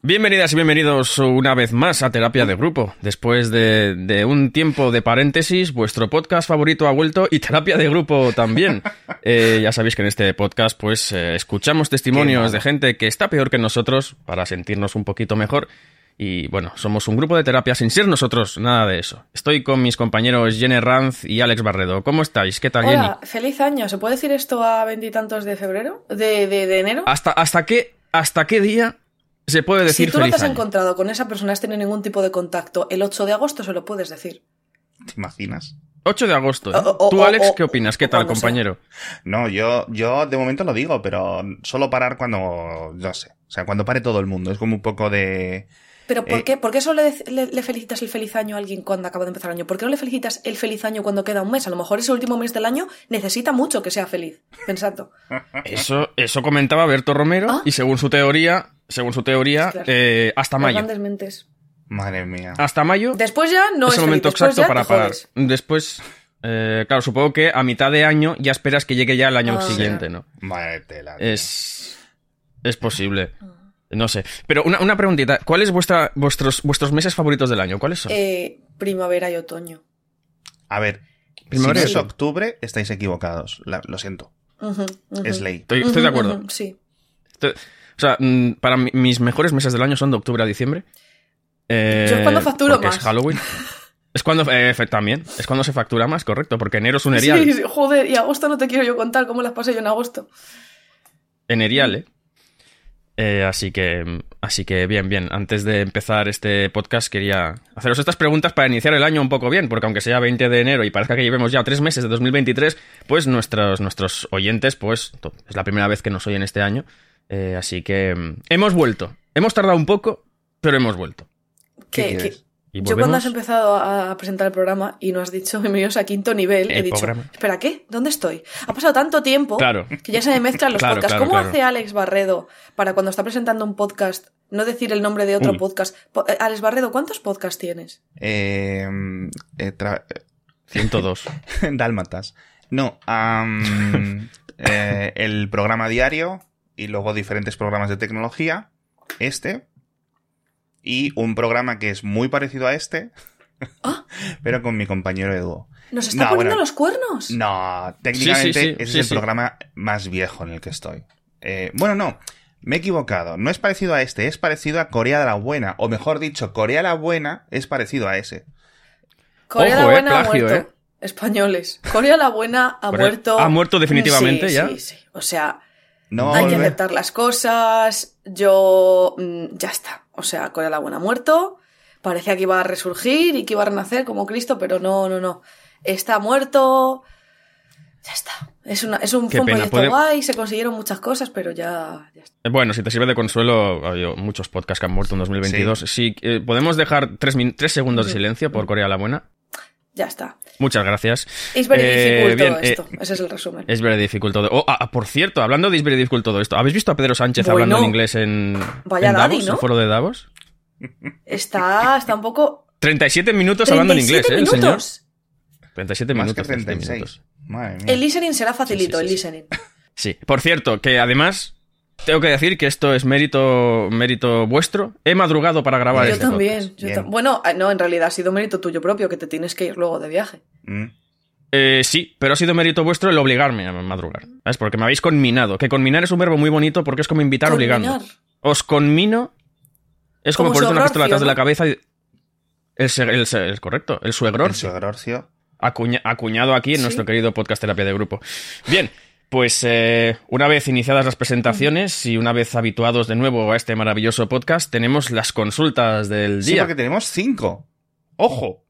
Bienvenidas y bienvenidos una vez más a Terapia de Grupo. Después de, de, un tiempo de paréntesis, vuestro podcast favorito ha vuelto y Terapia de Grupo también. Eh, ya sabéis que en este podcast pues eh, escuchamos testimonios de gente que está peor que nosotros para sentirnos un poquito mejor. Y bueno, somos un grupo de terapia sin ser nosotros, nada de eso. Estoy con mis compañeros Jenny Ranz y Alex Barredo. ¿Cómo estáis? ¿Qué tal, Hola, Jenny? feliz año. ¿Se puede decir esto a veintitantos de febrero? ¿De, de, de enero? ¿Hasta, hasta, qué, ¿Hasta qué día se puede decir Si tú no feliz te has año? encontrado con esa persona, has tenido ningún tipo de contacto, el 8 de agosto se lo puedes decir. ¿Te imaginas? 8 de agosto. ¿eh? O- o- ¿Tú, Alex, o- qué opinas? ¿Qué tal, sea. compañero? No, yo, yo de momento lo digo, pero solo parar cuando, no sé, o sea, cuando pare todo el mundo. Es como un poco de... Pero ¿por Eh. qué, ¿por qué solo le, le- le felicitas el feliz año a alguien cuando acaba de empezar el año? ¿Por qué no le felicitas el feliz año cuando queda un mes? A lo mejor ese último mes del año necesita mucho que sea feliz. Pensando. Eso, eso comentaba Berto Romero Ah. y según su teoría, según su teoría, Claro. eh, hasta Las mayo. grandes mentes. Madre mía. Hasta mayo Después ya no es es, el momento después exacto para parar. jodes. Después, eh, claro, supongo que a mitad de año ya esperas que llegue ya el año Ah. siguiente, ¿no? Madre tela. tío. Es, es posible. No sé. Pero una, una preguntita. ¿Cuáles vuestra, vuestros, vuestros meses favoritos del año? ¿Cuáles son? Eh, primavera y otoño. A ver, Primavera si y es octubre, estáis equivocados. La- lo siento. Es ley. Estoy, estoy de acuerdo. Sí. Estoy- o sea, mm, para mí, mis mejores meses del año son de octubre a diciembre. Eh, Yo es cuando facturo porque más. Es Halloween. Es cuando, eh, también, es cuando se factura más, correcto, porque enero es un erial. Sí, sí, joder, y agosto no te quiero yo contar cómo las pasé yo en agosto. En erial, ¿eh? Eh, así que, así que bien, bien. Antes de empezar este podcast quería haceros estas preguntas para iniciar el año un poco bien, porque aunque sea 20 de enero y parezca que llevemos ya tres meses de 2023, pues nuestros, nuestros oyentes, pues es la primera vez que nos oyen este año. Eh, así que mm, hemos vuelto. Hemos tardado un poco, pero hemos vuelto. ¿Qué que- Y Yo cuando has empezado a presentar el programa y no has dicho bienvenidos a quinto nivel, he dicho, programa. espera, ¿qué? ¿Dónde estoy? Ha pasado tanto tiempo Claro. que ya se me mezclan los Claro, podcasts. claro, ¿Cómo claro. hace Alex Barredo para cuando está presentando un podcast no decir el nombre de otro Uy. podcast? Po- eh, Alex Barredo, ¿cuántos podcasts tienes? Eh, eh, tra- 102. Dálmatas. No, eh, el programa diario y luego diferentes programas de tecnología. Este. Y un programa que es muy parecido a este, Ah. pero con mi compañero Edu. ¿Nos está No, poniendo bueno. los cuernos? No, técnicamente Sí, sí, sí, ese sí, es el sí. programa más viejo en el que estoy. Eh, bueno, no, me he equivocado. No es parecido a este, es parecido a Corea de la Buena. O mejor dicho, Corea la Buena es parecido a ese. Corea Ojo, la eh, Buena ha plagio, muerto. Españoles. Corea la Buena ha Corea- muerto. ha muerto definitivamente Sí, ya. Sí, sí. O sea, No, Hay que aceptar las cosas. Yo. mm, ya está. O sea, Corea la Buena ha muerto. Parecía que iba a resurgir y que iba a renacer como Cristo, pero no, no, no. Está muerto. Ya está. Es, una, es un, fue un proyecto puede- guay, se consiguieron muchas cosas, pero ya, ya está. Eh, Bueno, si te sirve de consuelo, ha habido muchos podcasts que han muerto en 2022. Sí, eh, podemos dejar tres, tres segundos de silencio por Corea la Buena. Ya está. Muchas gracias. Es very Eh, difficult bien, todo eh, esto. Ese es el resumen. Es very difficult todo. Oh, ah, por cierto, hablando de is very difficult todo esto, ¿habéis visto a Pedro Sánchez Bueno. hablando en inglés en, Vaya en daddy, ¿no? el foro de Davos? Está, está un poco. 37 minutos hablando en inglés, 37 ¿eh? El señor. minutos. 37 Más minutos. que 37 36. minutos. Madre mía. El listening será facilito, Sí, sí, el sí, listening. Sí. Por cierto, que además tengo que decir que esto es mérito, mérito vuestro. He madrugado para grabar Yo este también. yo Bien. tam- bueno, eh, no, en realidad ha sido mérito tuyo propio, que te tienes que ir luego de viaje. Mm. Eh, sí, pero ha sido mérito vuestro el obligarme a madrugar. ¿Sabes? Porque me habéis conminado. Que conminar es un verbo muy bonito porque es como invitar obligando. Conminar. Os conmino. Es como, Como ponerte una pistola suegrorcio, atrás de la cabeza y. El, el se- el correcto, el suegro. El suegrorcio. Acuña- acuñado aquí en Sí. nuestro querido podcast Terapia de Grupo. Bien, pues eh, una vez iniciadas las presentaciones y una vez habituados de nuevo a este maravilloso podcast, tenemos las consultas del Sí, día. porque tenemos cinco. ¡Ojo!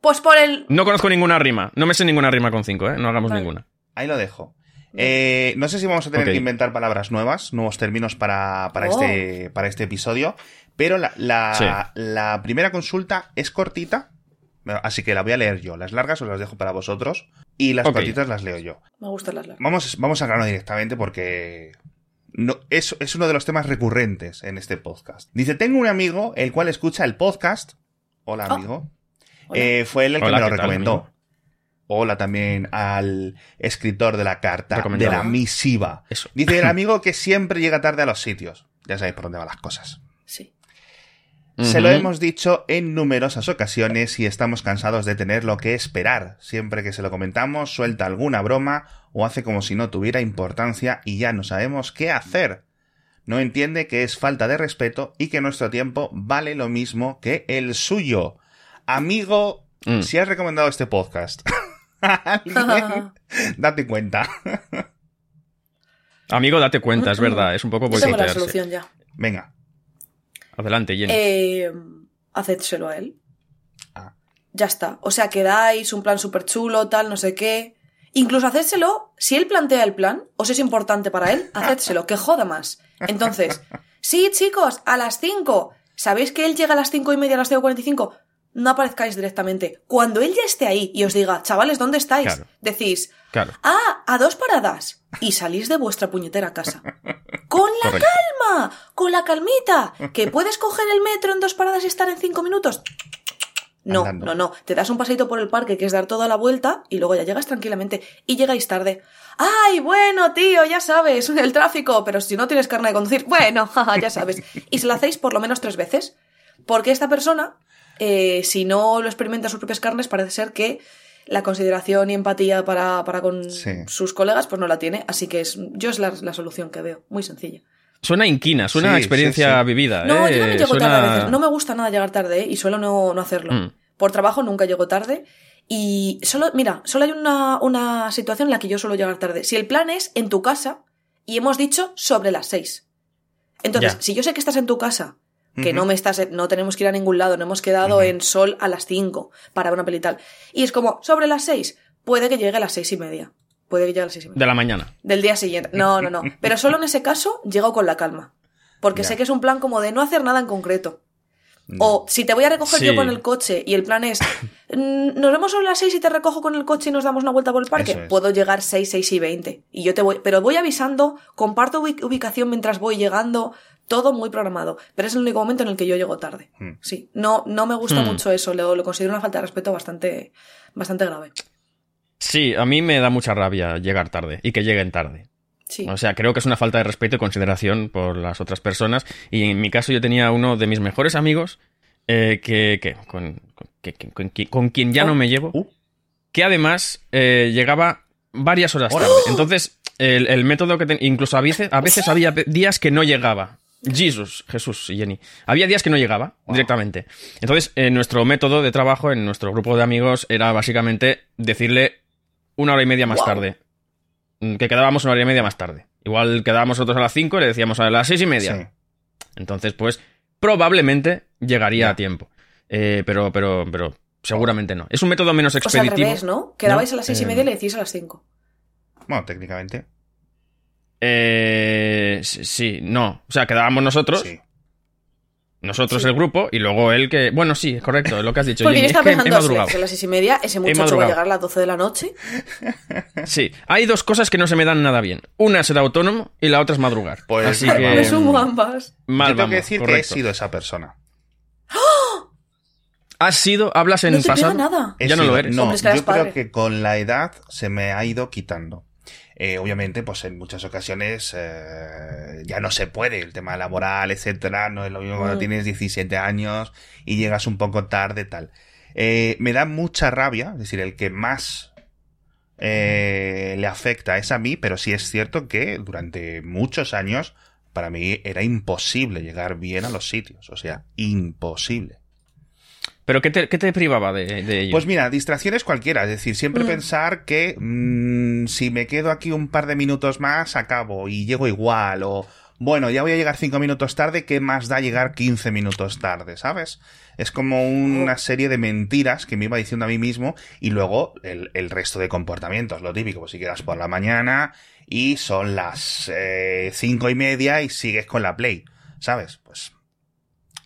Pues por el. No conozco ninguna rima, no me sé ninguna rima con cinco, ¿eh? No hagamos Vale. ninguna. Ahí lo dejo. Eh, no sé si vamos a tener que inventar palabras nuevas, nuevos términos para, para, Oh. este, para este episodio, pero la, la- Sí. la primera consulta es cortita, así que la voy a leer yo. Las largas os las dejo para vosotros y las Ok. cortitas las leo yo. Me gustan las largas. Vamos, vamos al grano directamente porque no, es, es uno de los temas recurrentes en este podcast. Dice, tengo un amigo el cual escucha el podcast. Hola Oh. amigo. Hola. Eh, fue él el que Hola, me lo ¿qué tal, recomendó. Hola también al escritor de la carta, de la misiva. Eso. Dice el amigo que siempre llega tarde a los sitios. Ya sabéis por dónde van las cosas. Se lo hemos dicho en numerosas ocasiones y estamos cansados de tenerlo que esperar. Siempre que se lo comentamos, suelta alguna broma o hace como si no tuviera importancia y ya no sabemos qué hacer. No entiende que es falta de respeto y que nuestro tiempo vale lo mismo que el suyo. Amigo, Mm. si has recomendado este podcast alguien, date cuenta. Amigo, date cuenta, es verdad, es un poco Yo tengo la boicotearse. solución ya. Venga. Adelante, Jenny. Eh, hacédselo a él. Ah. Ya está. O sea, quedáis, un plan súper chulo, tal, no sé qué. Incluso hacédselo, si él plantea el plan, os es importante para él, hacédselo, que joda más. Entonces, sí, chicos, a las 5. ¿Sabéis que él llega a las cinco y media, a las 5.45? No aparezcáis directamente. Cuando él ya esté ahí y os diga, chavales, ¿dónde estáis? Claro. Decís, Claro. Ah, a dos paradas. Y salís de vuestra puñetera casa. Con la Correcto. calma, con la calmita. ¿Que puedes coger el metro en dos paradas y estar en cinco minutos? No, Andando. no, no. Te das un paseito por el parque que es dar toda la vuelta y luego ya llegas tranquilamente y llegáis tarde. Ay, bueno, tío, ya sabes, el tráfico, pero si no tienes carne de conducir, bueno, jaja, ya sabes. Y se lo hacéis por lo menos tres veces. Porque esta persona, eh, si no lo experimenta sus propias carnes, parece ser que la consideración y empatía para, para con Sí. sus colegas, pues no la tiene. Así que es, yo es la, la solución que veo. Muy sencilla. Suena inquina, suena a experiencia sí, sí. vivida. No, ¿eh? yo también llego Suena- tarde a veces. No me gusta nada llegar tarde, ¿eh? Y suelo no, no hacerlo. Mm. Por trabajo nunca llego tarde. Y solo, mira, solo hay una, una situación en la que yo suelo llegar tarde. Si el plan es en tu casa y hemos dicho sobre las seis. Entonces, Ya. si yo sé que estás en tu casa, que no me estás, no tenemos que ir a ningún lado, no hemos quedado en sol a las cinco para ver una peli y tal. Y es como, sobre las seis, puede que llegue a las seis y media. Puede que llegue a las seis y media. De la mañana. Del día siguiente. No, no, no. Pero solo en ese caso llego con la calma. Porque Ya. sé que es un plan como de no hacer nada en concreto. O si te voy a recoger Sí. yo con el coche y el plan es "Mm, nos vemos sobre las 6 y te recojo con el coche y nos damos una vuelta por el parque, es. puedo llegar 6, 6 y 20. Y yo te voy, pero voy avisando, comparto ubi- ubicación mientras voy llegando, todo muy programado. Pero es el único momento en el que yo llego tarde. Hmm. Sí, no, no me gusta Hmm. mucho eso, lo, lo considero una falta de respeto bastante, bastante grave. Sí, a mí me da mucha rabia llegar tarde y que lleguen tarde. Sí. O sea, creo que es una falta de respeto y consideración por las otras personas. Y en mi caso yo tenía uno de mis mejores amigos eh, que, que- con, con- que- que- con qui- con quien ya Oh. no me llevo, Uh. que además eh, llegaba varias horas tarde. Entonces, el, el método que ten- incluso a veces, a veces había días que no llegaba. Jesús, Jesús y Jenny. Había días que no llegaba Wow. directamente. Entonces, eh, nuestro método de trabajo en nuestro grupo de amigos era básicamente decirle una hora y media más Wow. tarde. Mm, Que quedábamos una hora y media más tarde. Igual quedábamos nosotros a las 5 y le decíamos a las seis y media. Sí. Entonces, pues, probablemente llegaría a tiempo. Eh, pero, pero, pero seguramente no. Es un método menos o sea, al expeditivo. revés, ¿no? Quedabais No, a las 6 y eh, media y le decís a las 5. Bueno, técnicamente. Eh, sí, no. O sea, quedábamos nosotros, Sí. nosotros Sí. el grupo, y luego él que. Bueno, sí, es correcto, es lo que has dicho. Porque yo Jenny. Es estaba que pensando, madrugado. si a las 6 y media, ese muchacho va a llegar a las 12 de la noche. Sí, hay dos cosas que no se me dan nada bien. Una es ser autónomo y la otra es madrugar. Pues Así mal que. vamos. Me sumo a ambas. Mal Yo tengo vamos, que decir que he correcto. sido esa persona. ¿Has sido? ¿Hablas en No te pasado? nada. Ya no lo eres. No, Hombre, es que yo creo padre. que con la edad se me ha ido quitando. Eh, obviamente, pues en muchas ocasiones eh, ya no se puede, el tema laboral, etcétera, no es lo mismo cuando Mm. tienes 17 años y llegas un poco tarde, tal. Eh, me da mucha rabia, es decir, el que más le afecta es a mí, pero sí es cierto que durante muchos años para mí era imposible llegar bien a los sitios, o sea, imposible. ¿Pero qué te, qué te privaba de, de ello? Pues mira, distracciones cualquiera. Es decir, siempre Mm. pensar que mm, si me quedo aquí un par de minutos más, acabo y llego igual. O bueno, ya voy a llegar cinco minutos tarde, ¿qué más da llegar 15 minutos tarde? ¿Sabes? Es como una serie de mentiras que me iba diciendo a mí mismo y luego el, el resto de comportamientos. Lo típico, pues si quedas por la mañana y son las eh, cinco y media y sigues con la play. ¿Sabes? Pues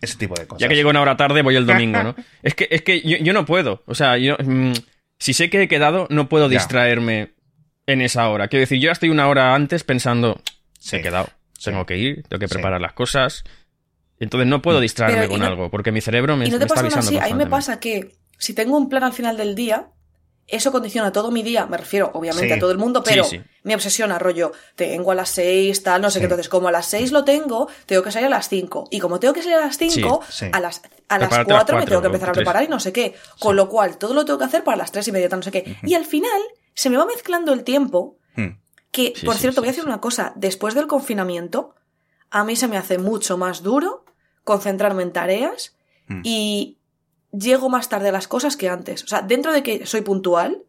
ese tipo de cosas. Ya que llego una hora tarde, voy el domingo, ¿no? es que, es que yo, yo no puedo. O sea, yo. mm, si sé que he quedado, no puedo Ya. distraerme en esa hora. Quiero decir, yo ya estoy una hora antes pensando. Sí. He quedado. Sí. Tengo que ir, tengo que Sí. preparar las cosas. Entonces no puedo distraerme Pero, ¿y con no- algo, porque mi cerebro me, ¿Y no me te está pasa aún avisando así? A mí me pasa que si tengo un plan al final del día eso condiciona todo mi día, me refiero obviamente Sí. a todo el mundo, pero Sí, sí. me obsesiona, rollo, tengo a las 6, tal, no sé qué, entonces como a las 6 lo tengo, tengo que salir a las 5, y como tengo que salir a las 5, Sí, sí. a las, a las Prepárate a las 4 me cuatro, tengo que empezar a preparar y no sé qué, con lo cual todo lo tengo que hacer para las 3 y media, tal, no sé qué, y al final se me va mezclando el tiempo, Hmm. que, por cierto, voy a decir una cosa, después del confinamiento, a mí se me hace mucho más duro concentrarme en tareas Hmm. y llego más tarde a las cosas que antes. O sea, dentro de que soy puntual,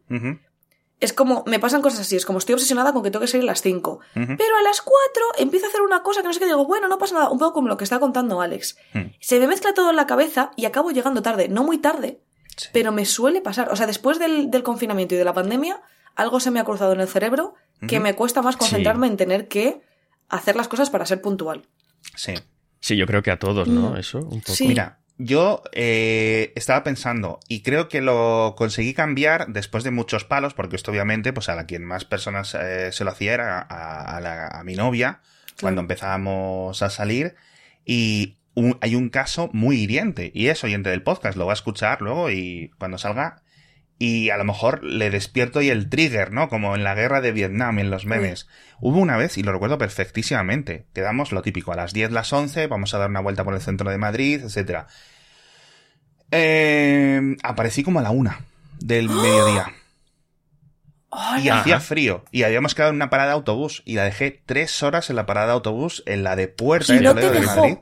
es como, me pasan cosas así, es como estoy obsesionada con que tengo que salir a las 5. ujú. Pero a las 4 empiezo a hacer una cosa que no sé qué, digo, bueno, no pasa nada, un poco como lo que está contando Alex. Se me mezcla todo en la cabeza y acabo llegando tarde, no muy tarde, Sí. pero me suele pasar. O sea, después del, del confinamiento y de la pandemia, algo se me ha cruzado en el cerebro que me cuesta más concentrarme en tener que hacer las cosas para ser puntual. Sí. Sí, yo creo que a todos, ¿no? Mm. Eso, un poco. Sí. Mira, yo eh, estaba pensando y creo que lo conseguí cambiar después de muchos palos, porque esto obviamente, pues a la quien más personas eh, se lo hacía era a, a la- a mi novia, cuando empezábamos a salir, y un- hay un caso muy hiriente, y es oyente del podcast, lo va a escuchar luego y cuando salga, y a lo mejor le despierto y el trigger, ¿no? Como en la guerra de Vietnam, en los memes. Hubo una vez, y lo recuerdo perfectísimamente, quedamos lo típico, a las 10, las 11, vamos a dar una vuelta por el centro de Madrid, etcétera. Eh, aparecí como a la una del mediodía. Y ¡Hala! hacía frío. Y habíamos quedado en una parada de autobús. Y la dejé tres horas en la parada de autobús, en la de Puerta ¿Y de no de? Madrid.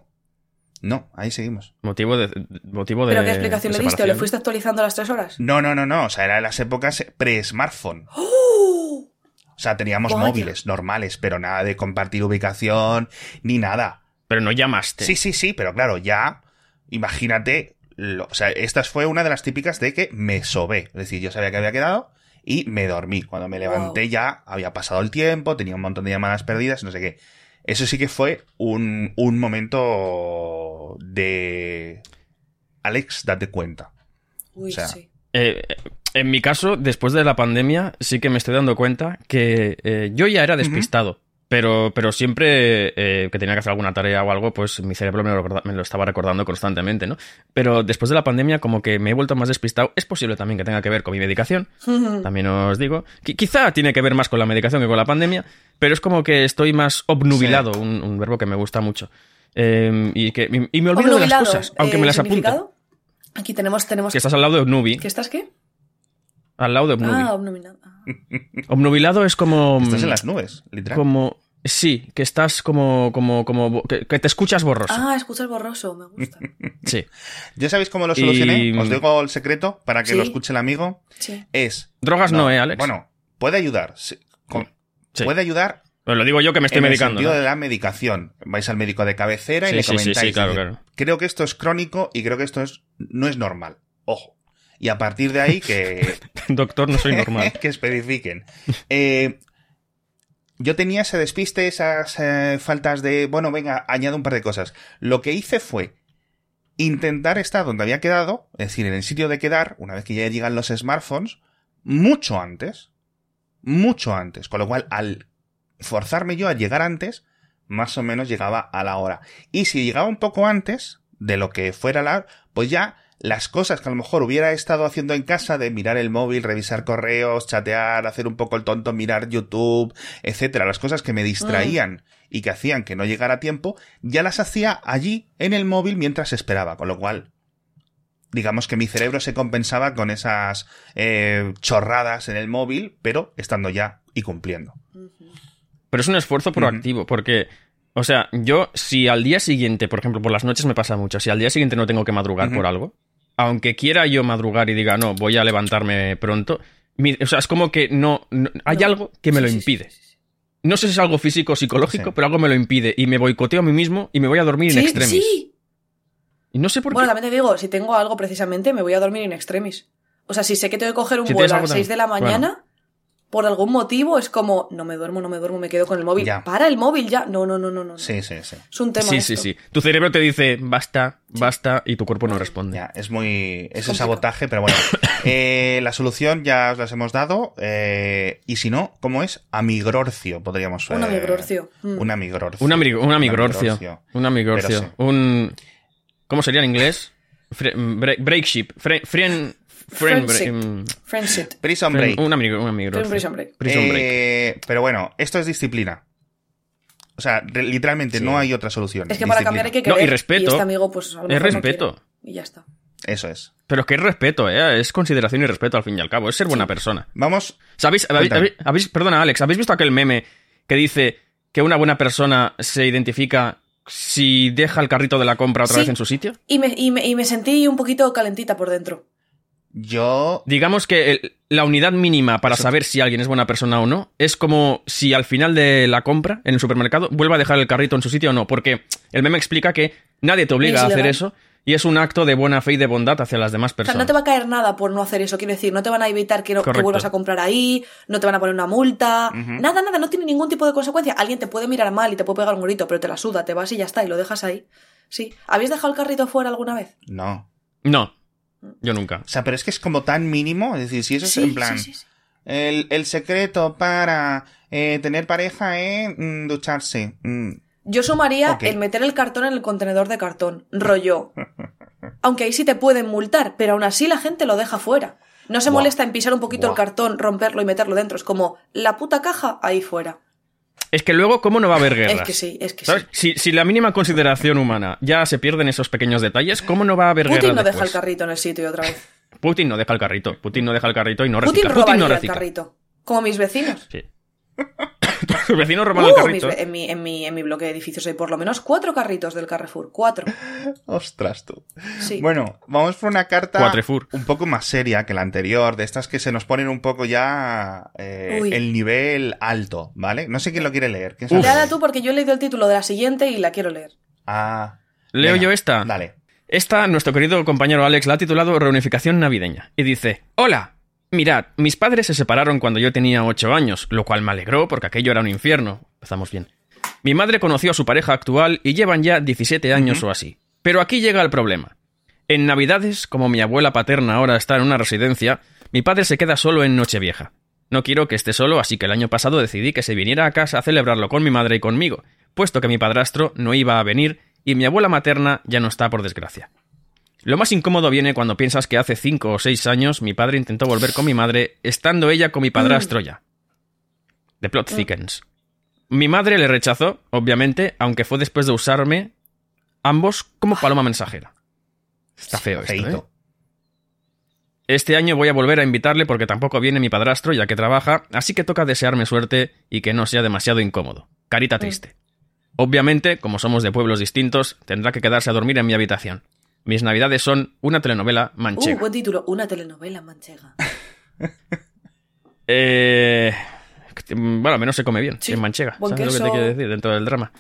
No, ahí seguimos. Motivo de. Motivo de ¿Pero qué explicación de le diste? ¿O le separación. fuiste actualizando a las 3 horas? No, no, no, no. O sea, era de las épocas pre-smartphone. ¡Oh! O sea, teníamos Vaya. móviles normales, pero nada de compartir ubicación ni nada. Pero no llamaste. Sí, sí, sí, pero claro, ya, imagínate, lo- o sea, esta fue una de las típicas de que me sobé. Es decir, yo sabía que había quedado y me dormí. Cuando me levanté Wow. ya había pasado el tiempo, tenía un montón de llamadas perdidas, no sé qué. Eso sí que fue un, un momento de... Alex, date cuenta. Uy, O sea, sí. Eh, en mi caso, después de la pandemia, sí que me estoy dando cuenta que eh, yo ya era despistado. Pero, pero siempre eh, que tenía que hacer alguna tarea o algo, pues mi cerebro me lo, me lo estaba recordando constantemente, ¿no? Pero después de la pandemia, como que me he vuelto más despistado. Es posible también que tenga que ver con mi medicación, también os digo. Qui- quizá tiene que ver más con la medicación que con la pandemia, pero es como que estoy más obnubilado, un, un verbo que me gusta mucho. Eh, y, que, y, y me olvido de las cosas, aunque eh, me las apunto. Aquí tenemos, tenemos Que estás al lado de obnubi. ¿Que estás qué? Al lado de obnubi. Ah, obnubilado. Ah. Obnubilado es como. Estás en las nubes, literal. Como. Sí, que estás como. como, como que, que te escuchas borroso. Ah, escuchas borroso, me gusta. Sí. ¿Ya sabéis cómo lo solucioné? Y- Os digo el secreto para que Sí. lo escuche el amigo. Sí. Es... Drogas no, ¿eh, Alex? Bueno, puede ayudar. sí, con- Sí. Puede ayudar Pues lo digo yo que me estoy en medicando. el sentido ¿no? de la medicación. Vais al médico de cabecera y Sí, le sí, sí, comentáis. sí, claro, claro. Creo que esto es crónico y creo que esto es no es normal. Ojo. Y a partir de ahí que, Doctor, no soy normal. que especifiquen. Eh, yo tenía ese despiste, esas eh, faltas de, bueno, venga, añado un par de cosas. Lo que hice fue intentar estar donde había quedado, es decir, en el sitio de quedar, una vez que ya llegan los smartphones, mucho antes. Mucho antes. Con lo cual, al forzarme yo a llegar antes, más o menos llegaba a la hora. Y si llegaba un poco antes de lo que fuera la hora, pues ya las cosas que a lo mejor hubiera estado haciendo en casa de mirar el móvil, revisar correos, chatear, hacer un poco el tonto, mirar YouTube, etcétera, las cosas que me distraían y que hacían que no llegara a tiempo, ya las hacía allí en el móvil mientras esperaba, con lo cual digamos que mi cerebro se compensaba con esas eh, chorradas en el móvil, pero estando ya y cumpliendo. Pero es un esfuerzo proactivo, porque, o sea, yo, si al día siguiente, por ejemplo, por las noches me pasa mucho, si al día siguiente no tengo que madrugar por algo, aunque quiera yo madrugar y diga, no, voy a levantarme pronto, mi- o sea, es como que no, no- hay No. algo que me Sí, lo impide. sí, sí. No sé si es algo físico o psicológico, pero algo me lo impide y me boicoteo a mí mismo y me voy a dormir in extremis. sí. Y no sé por Bueno, qué. también te digo, si tengo algo precisamente, me voy a dormir in extremis. O sea, si sé que tengo que coger un Si vuelo a las 6 de la mañana, por algún motivo es como, no me duermo, no me duermo, me quedo con el móvil. Ya. Para el móvil ya. No, no, no, no, no. Sí, sí, sí. Es un tema. Sí, sí, esto. sí. Tu cerebro te dice, basta, basta, y tu cuerpo no responde. Ya, es muy. Es el sabotaje, pero bueno. Eh, la solución ya os las hemos dado. eh, y si no, ¿cómo es? Amigrorcio, podríamos. Un eh, amigrorcio. Mm. Un amigrorcio. Un, amig- un amigrorcio. Un amigrorcio. Sí. Un. ¿Cómo sería en inglés? Fre- break, break ship. Fre- frien- Friend Friendship. mm, Friendship. Prison friend- Break. un amigo, un amigo. Prison Break. Prison break. Eh, pero bueno, esto es disciplina. O sea, re- literalmente Sí. no hay otra solución. Es que para cambiar hay que No, querer. y respeto. este amigo, pues a lo Es mejor no respeto. quiere. y ya está. Eso es. Pero es que es respeto, ¿eh? Es consideración y respeto al fin y al cabo. Es ser buena persona. Vamos. ¿Sabéis? habéis- Cuéntame. habéis- habéis- perdona, Alex, ¿habéis visto aquel meme que dice que una buena persona se identifica si deja el carrito de la compra otra Sí. vez en su sitio? Y me, y, me, y me sentí un poquito calentita por dentro. Yo. Digamos que el- la unidad mínima para Eso. saber si alguien es buena persona o no es como si al final de la compra en el supermercado vuelva a dejar el carrito en su sitio o no, porque el meme explica que nadie te obliga Es a hacer eso y es un acto de buena fe y de bondad hacia las demás O sea, personas. no te va a caer nada por no hacer eso. Quiero decir, no te van a evitar que, no- que Correcto. vuelvas a comprar ahí, no te van a poner una multa. Nada, nada, no tiene ningún tipo de consecuencia. Alguien te puede mirar mal y te puede pegar un grito, pero te la suda, te vas y ya está, y lo dejas ahí. Sí. ¿Habéis dejado el carrito fuera alguna vez? No. No, yo nunca. O sea, pero es que es como tan mínimo. Es decir, si eso Sí, es en plan. sí, sí, sí. El, el secreto para eh, tener pareja es mm, ducharse. Mm. Yo sumaría el meter el cartón en el contenedor de cartón. Rollo. Aunque ahí sí te pueden multar, pero aún así la gente lo deja fuera. No se molesta en pisar un poquito el cartón, romperlo y meterlo dentro. Es como la puta caja ahí fuera. Es que luego, ¿cómo no va a haber guerras? Es que sí, es que ¿Sabes? sí. Si, si la mínima consideración humana ya se pierde en esos pequeños detalles, ¿cómo no va a haber Putin guerras no deja el carrito en el sitio otra vez. Putin no deja el carrito. Putin no deja el carrito y no Putin recicla. robaría Putin no el recicla. carrito. Como mis vecinos. Sí. Vecinos roban Uh, el carrito. en, mi, en, mi, en mi bloque de edificios hay por lo menos cuatro carritos del Carrefour. Cuatro. Ostras, tú. Sí. Bueno, vamos por una carta Cuatrefur. un poco más seria que la anterior, de estas que se nos ponen un poco ya eh, el nivel alto, ¿vale? No sé quién lo quiere leer. Léala tú porque yo he leído el título de la siguiente y la quiero leer. Ah, Leo venga, yo esta. Dale. Esta, nuestro querido compañero Alex la ha titulado Reunificación Navideña. Y dice: Hola, mirad, mis padres se separaron cuando yo tenía 8 años, lo cual me alegró porque aquello era un infierno. Empezamos bien. Mi madre conoció a su pareja actual y llevan ya 17 años o así. Pero aquí llega el problema. En Navidades, como mi abuela paterna ahora está en una residencia, mi padre se queda solo en Nochevieja. No quiero que esté solo, así que el año pasado decidí que se viniera a casa a celebrarlo con mi madre y conmigo, puesto que mi padrastro no iba a venir y mi abuela materna ya no está por desgracia. Lo más incómodo viene cuando piensas que hace cinco o seis años mi padre intentó volver con mi madre, estando ella con mi padrastro ya. The plot thickens. Mi madre le rechazó, obviamente, aunque fue después de usarme ambos como paloma mensajera. Está feo esto, ¿eh? Este año voy a volver a invitarle porque tampoco viene mi padrastro ya que trabaja, así que toca desearme suerte y que no sea demasiado incómodo. Carita triste. Obviamente, como somos de pueblos distintos, tendrá que quedarse a dormir en mi habitación. Mis navidades son una telenovela Uh, manchega. buen título. Una telenovela manchega. Eh, bueno, al menos se come bien Sí, en manchega. buen ¿Sabes lo que te quiero decir dentro del drama?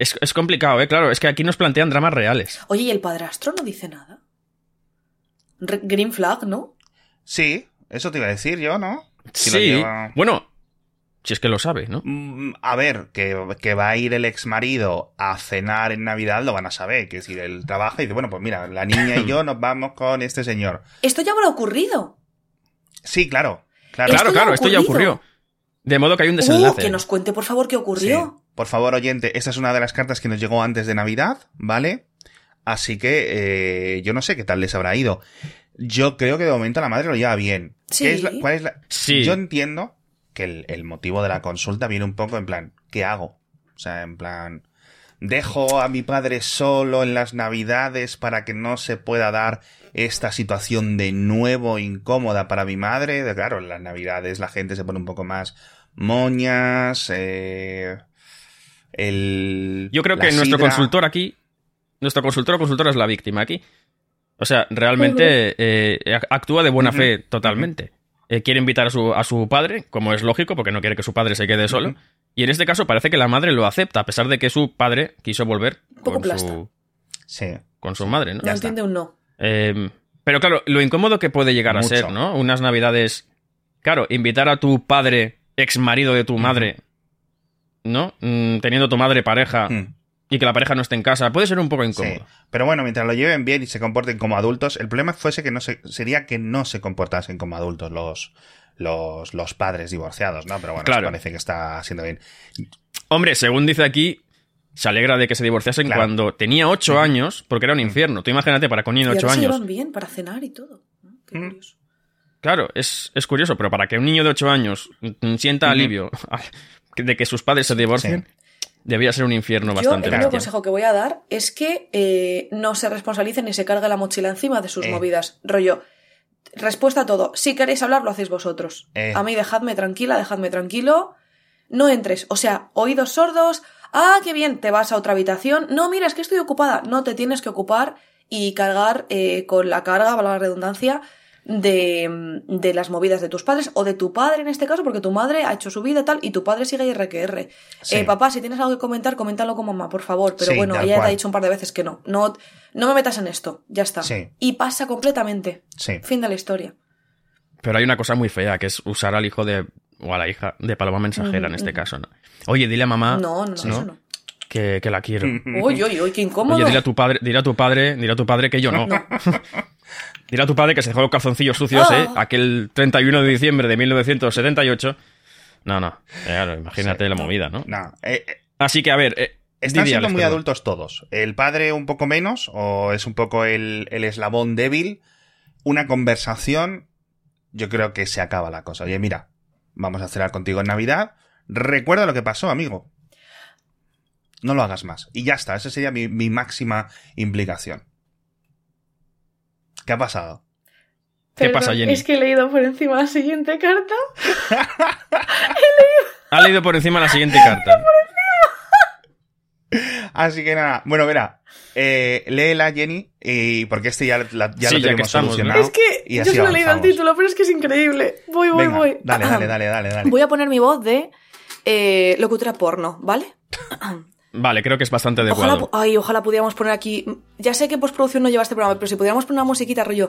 Es, es complicado, ¿eh? Claro, es que aquí nos plantean dramas reales. Oye, ¿y el padrastro no dice nada? Re- Green flag, ¿no? Sí, eso te iba a decir yo, ¿no? Si sí, lleva- bueno, si es que lo sabe, ¿no? Mm, A ver, que, que va a ir el ex marido a cenar en Navidad, lo van a saber. Que si él trabaja y dice, bueno, pues mira, la niña y yo nos vamos con este señor. Esto ya habrá ocurrido. Sí, claro. Claro, Esto Claro, claro, esto ya ocurrió. De modo que hay un Uh, desenlace. que nos cuente, por favor, qué ocurrió. Sí. Por favor, oyente, esta es una de las cartas que nos llegó antes de Navidad, ¿vale? Así que eh, yo no sé qué tal les habrá ido. Yo creo que de momento la madre lo lleva bien. Sí. ¿Qué es la- ¿Cuál es la...? Sí. Yo entiendo que el, el motivo de la consulta viene un poco en plan, ¿qué hago? O sea, en plan, dejo a mi padre solo en las Navidades para que no se pueda dar esta situación de nuevo incómoda para mi madre. De, claro, en las Navidades la gente se pone un poco más moñas. eh, el, Yo creo que nuestro consultor aquí, nuestro consultor o consultora es la víctima aquí. O sea, realmente eh, actúa de buena fe totalmente. Eh, quiere invitar a su, a su padre, como es lógico, porque no quiere que su padre se quede solo. Y en este caso parece que la madre lo acepta, a pesar de que su padre quiso volver con su, Sí. con su madre, ¿no? No entiende un no. Eh, pero claro, lo incómodo que puede llegar Mucho. a ser, ¿no? Unas navidades. Claro, invitar a tu padre, ex marido de tu madre, ¿no? Mm, teniendo tu madre pareja Mm. Y que la pareja no esté en casa, puede ser un poco Sí. incómodo. Pero bueno, mientras lo lleven bien y se comporten como adultos, el problema fuese que no se, sería que no se comportasen como adultos los, los, los padres divorciados, ¿no? Pero bueno, Claro. parece que está siendo bien. Hombre, según dice aquí, se alegra de que se divorciasen Claro. cuando tenía ocho años, porque era un infierno. Tú imagínate, para con niño de Y ocho se años. llevan bien para cenar y todo. Qué Mm. curioso. Claro, es, es curioso, pero para que un niño de 8 años mm, sienta alivio de que sus padres se divorcien, debía ser un infierno Yo, bastante el único consejo que voy a dar es que eh, no se responsabilicen ni se cargue la mochila encima de sus Eh. movidas. Rollo, respuesta a todo. Si queréis hablar, lo hacéis vosotros. Eh. A mí dejadme tranquila, dejadme tranquilo. No entres. O sea, oídos sordos. Ah, qué bien, te vas a otra habitación. No, mira, es que estoy ocupada. No te tienes que ocupar y cargar eh, con la carga, valga la redundancia, de, de las movidas de tus padres o de tu padre en este caso, porque tu madre ha hecho su vida tal, y tu padre sigue RQR. Sí. Eh, papá, si tienes algo que comentar, coméntalo con mamá, por favor. Pero Sí, bueno, ella te ha dicho un par de veces que no. No, no me metas en esto. Ya está. Sí. Y pasa completamente. Sí. Fin de la historia. Pero hay una cosa muy fea, que es usar al hijo de... o a la hija de Paloma Mensajera en este caso, ¿no? Oye, dile a mamá no, no, no, eso no. Que, que la quiero. Uy, uy, uy, qué incómodo. Oye, dile a tu padre, dile a tu padre, dile a tu padre que yo no. No. Dile a tu padre que se dejó los calzoncillos sucios, Ah. ¿eh? Aquel 31 de diciembre de 1978. No, no. Claro, imagínate Sí. la movida, ¿no? No, eh, eh, Así que, a ver... eh, están Didi, siendo Alex, muy perdón. adultos todos. El padre un poco menos, o es un poco el, el eslabón débil. Una conversación, yo creo que se acaba la cosa. Oye, mira, vamos a cenar contigo en Navidad. Recuerda lo que pasó, amigo. No lo hagas más. Y ya está, esa sería mi, mi máxima implicación. ¿Qué ha pasado? ¿Qué pasa, Jenny? Es que he leído por encima la siguiente carta. Ha leído por encima la siguiente carta. Así que nada, bueno, verá, eh, léela Jenny, y porque este ya, la- ya Sí, lo ya que tenemos solucionado. Es que y yo solo he leído el título, pero es que es increíble. Voy, voy, Venga, voy. Dale, dale, dale, dale, dale. Voy a poner mi voz de eh, locutora porno, ¿vale? Vale, creo que es bastante adecuado. ay, ojalá pudiéramos poner aquí. Ya sé que postproducción no lleva este programa, pero si pudiéramos poner una musiquita rollo.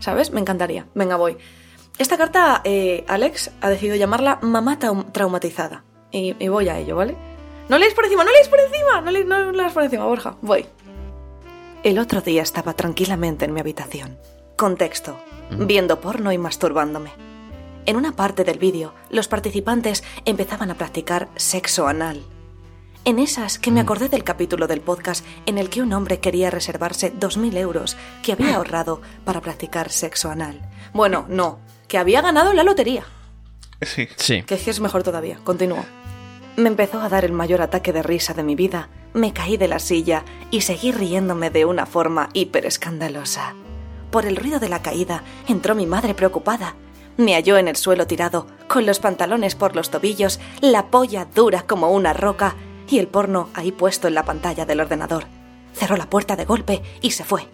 ¿Sabes? Me encantaría. Venga, voy. Esta carta, eh, Alex ha decidido llamarla Mamá Traum- Traumatizada. Y, y voy a ello, ¿vale? No leéis por encima, no leéis por encima, no leéis, no leáis por encima, Borja. Voy. El otro día estaba tranquilamente en mi habitación. Contexto. Viendo porno y masturbándome. En una parte del vídeo, los participantes empezaban a practicar sexo anal. En esas que me acordé del capítulo del podcast en el que un hombre quería reservarse 2.000 euros que había ahorrado para practicar sexo anal. Bueno, no, que había ganado la lotería. Sí. Sí. Que es mejor todavía. Continúo. Me empezó a dar el mayor ataque de risa de mi vida. Me caí de la silla y seguí riéndome de una forma hiper escandalosa. Por el ruido de la caída entró mi madre preocupada. Me halló en el suelo tirado, con los pantalones por los tobillos, la polla dura como una roca y el porno ahí puesto en la pantalla del ordenador. Cerró la puerta de golpe y se fue.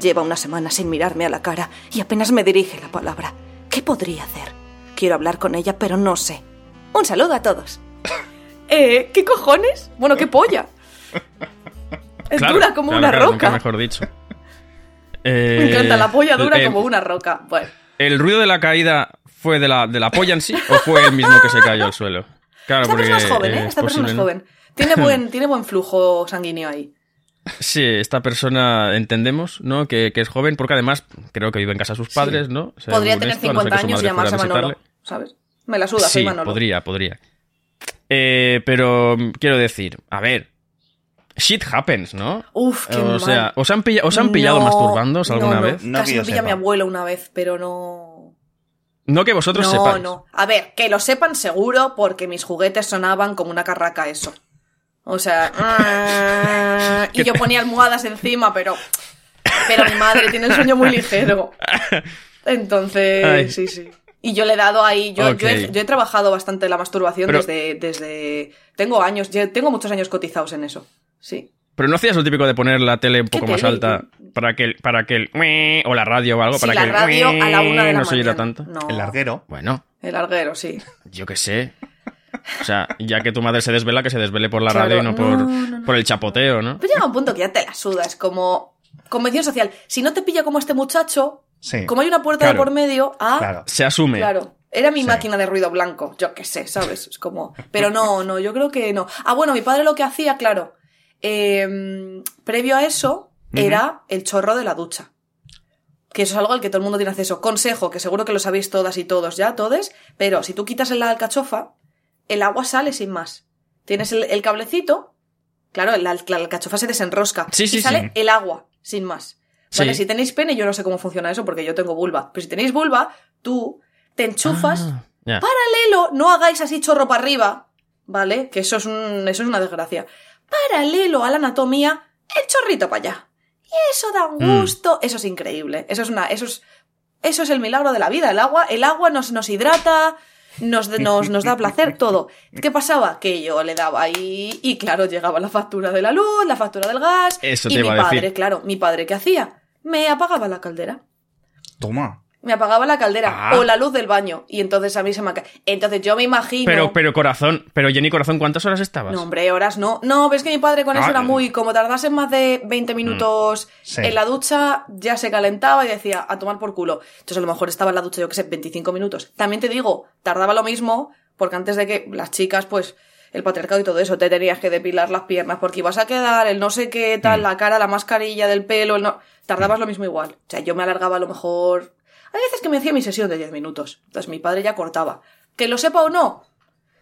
Lleva una semana sin mirarme a la cara y apenas me dirige la palabra. ¿Qué podría hacer? Quiero hablar con ella, pero no sé. Un saludo a todos. Eh, ¿qué cojones? Bueno, qué polla. Es Claro, dura como claro, una claro, roca. mejor dicho. Me Eh, encanta, la polla dura eh, como una roca. Bueno, ¿El ruido de la caída fue de la, de la polla en sí o fue el mismo que se cayó al suelo? Claro, esta porque persona es joven, ¿eh? es Esta persona es joven. Tiene buen, tiene buen flujo sanguíneo ahí. Sí, esta persona entendemos, ¿no? Que, que es joven, porque además creo que vive en casa de sus padres, ¿no? Según Podría tener esto, a no ser 50 que su años y llamarse Manolo. ¿sabes? Me la suda, soy Sí, Manolo. podría, podría. Eh, pero quiero decir, a ver, shit happens, ¿no? Uf, qué o mal. sea, ¿os han, pilla- os han pillado No, alguna no, no. vez? No Casi me pilla mi abuelo una vez, pero no... No que vosotros no, sepáis. no. A ver, que lo sepan seguro porque mis juguetes sonaban como una carraca eso. O sea, y yo ponía almohadas encima, pero pero mi madre tiene el sueño muy ligero. Entonces, Ay. sí, sí. Y yo le he dado ahí, yo, yo, he, Ok. yo he trabajado bastante la masturbación Pero- desde, desde... Tengo años, yo tengo muchos años cotizados en eso. Sí. Pero no hacías lo típico de poner la tele un ¿Qué poco más tele? alta para que el, para que el o la radio o algo Sí, para la que el radio a la una de la no se oyera tanto. No. El larguero. Bueno, El larguero, sí. yo qué sé. O sea, ya que tu madre se desvela, que se desvele por la Claro, radio y no, no, por, no, no. por el chapoteo, ¿no? Pues llega un punto que ya te la sudas, como convención social. Si no te pilla como este muchacho, Sí. como hay una puerta de por medio, ah, Claro. Se asume. claro. Era mi Sí. máquina de ruido blanco, yo qué sé, ¿sabes? Es como. Pero no, no, yo creo que no. Ah, bueno, mi padre lo que hacía, claro. Eh, previo a eso, era el chorro de la ducha. Que eso es algo al que todo el mundo tiene acceso. Consejo, que seguro que lo sabéis todas y todos ya, todes, pero si tú quitas la alcachofa, el agua sale sin más. Tienes el, el cablecito, claro, la, la alcachofa se desenrosca Sí, sí, y sale sí. el agua sin más. ¿Vale? Si tenéis pene, yo no sé cómo funciona eso porque yo tengo vulva. Pero si tenéis vulva, tú te enchufas Ah, paralelo, no hagáis así chorro para arriba, ¿vale? Que eso es, un, eso es una desgracia. Paralelo a la anatomía, el chorrito para allá. Y eso da un Mm. gusto, eso es increíble. Eso es una, eso es, eso es el milagro de la vida. El agua, el agua nos, nos hidrata, nos, nos, nos da placer, todo. ¿Qué pasaba? Que yo le daba ahí, y claro, llegaba la factura de la luz, la factura del gas. Eso y te mi iba a padre, decir. claro, mi padre, ¿qué hacía? Me apagaba la caldera Toma. Me apagaba la caldera Ah. o la luz del baño y entonces a mí se me entonces yo me imagino Pero, pero corazón, pero Jenny Corazón, ¿cuántas horas estabas? no hombre horas no no ves que mi padre con eso Ah, era eh. muy como tardase más de 20 minutos Sí. en la ducha ya se calentaba y decía a tomar por culo entonces a lo mejor estaba en la ducha yo que sé 25 minutos también te digo tardaba lo mismo porque antes de que las chicas pues el patriarcado y todo eso, te tenías que depilar las piernas porque ibas a quedar, el no sé qué tal, Mm. la cara, la mascarilla del pelo, el no... Tardabas lo mismo igual. O sea, yo me alargaba a lo mejor... Hay veces que me hacía mi sesión de 10 minutos. Entonces mi padre ya cortaba. Que lo sepa o no.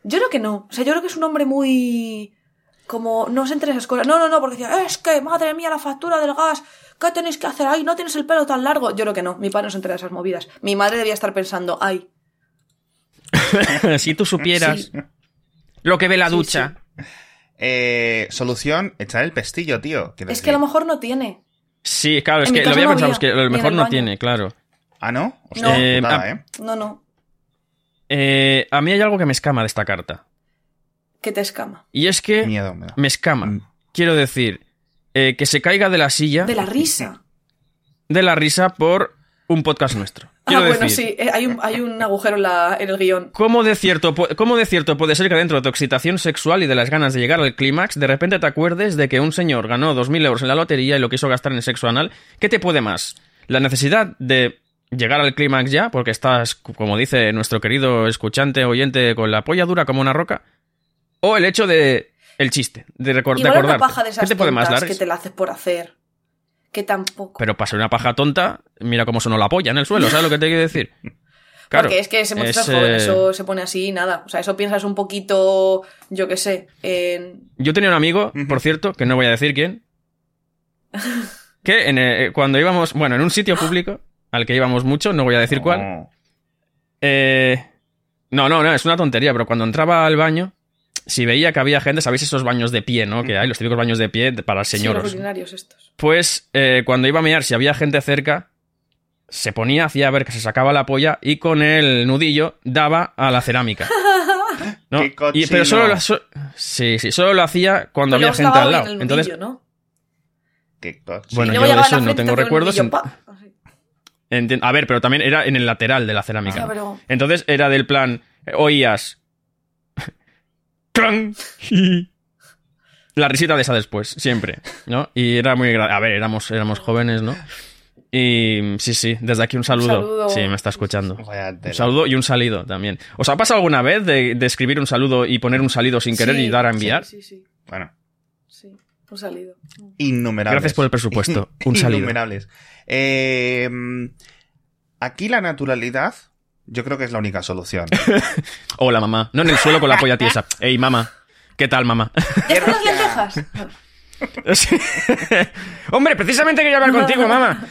Yo creo que no. O sea, yo creo que es un hombre muy... Como, no se entre esas cosas. No, no, no, porque decía, es que, madre mía, la factura del gas, ¿qué tenéis que hacer ahí? No tienes el pelo tan largo. Yo creo que no. Mi padre no se entera de esas movidas. Mi madre debía estar pensando, ay, si tú supieras Sí. lo que ve la Sí, ducha. Eh, solución, echar el pestillo, tío. Es que a lo mejor no tiene. Sí, claro, es En que lo casa había no pensado, había, es que a lo mejor no baño. tiene, claro. Ah, ¿no? Hostia, No. qué putada, Eh, ¿eh? No, no. Eh, a mí hay algo que me escama de esta carta. Que te escama. Y es que Miedo me da. me escama. Mm. Quiero decir, eh, que se caiga de la silla De la risa. de la risa por un podcast nuestro. Quiero ah, bueno, decir, sí. eh, Hay un, hay un agujero en, la, en el guion. ¿Cómo de, cierto, ¿Cómo de cierto puede ser que dentro de tu excitación sexual y de las ganas de llegar al clímax, de repente te acuerdes de que un señor ganó 2.000 euros en la lotería y lo quiso gastar en sexo anal? ¿Qué te puede más? ¿La necesidad de llegar al clímax ya, porque estás, como dice nuestro querido escuchante, oyente, con la polla dura como una roca? ¿O el hecho de... el chiste, de, recor- de una paja de esas ¿Qué te puede más, que te la haces por hacer. Que tampoco. Pero para ser una paja tonta, mira cómo sonó la polla en el suelo, ¿sabes lo que te quiero decir? Claro, Porque es que ese muchacho es, joven, eso se pone así y nada. O sea, eso piensas un poquito, yo qué sé, en... Yo tenía un amigo, por cierto, que no voy a decir quién, que en, eh, cuando íbamos, bueno, en un sitio público, al que íbamos mucho, no voy a decir cuál, No. eh, no, no, no, es una tontería, pero cuando entraba al baño, si veía que había gente, ¿sabéis esos baños de pie, no? Que hay los típicos baños de pie para Sí, señoros. los urinarios estos. Pues eh, cuando iba a mirar, si había gente cerca, se ponía, hacía ver que se sacaba la polla y con el nudillo daba a la cerámica. ¿no? ¡Qué Y- pero solo lo, so- sí, sí, solo lo hacía cuando Pero había gente al lado. el Entonces, nudillo, ¿no? Qué Bueno, yo de eso no tengo recuerdos, nudillo, a ver, pero también era en el lateral de la cerámica. Ah, pero- Entonces era del plan, eh, oías. ¡Clang! La risita de esa después, siempre, ¿no? Y era muy A ver, éramos, éramos jóvenes, ¿no? Y sí, sí, desde aquí un saludo. saludo. Sí, me está escuchando. Un saludo y un salido también. ¿Os ha pasado alguna vez de, de escribir un saludo y poner un salido sin querer Sí, y dar a enviar? Sí, sí, sí. Bueno, Un salido. innumerables. Gracias por el presupuesto. Un salido. Innumerables. Eh, aquí la naturalidad, yo creo que es la única solución. Hola, mamá. No en el suelo con la polla tiesa. Ey, mamá. ¿Qué tal, mamá? ¿Ya las lentejas? Hombre, precisamente quería hablar contigo, mamá.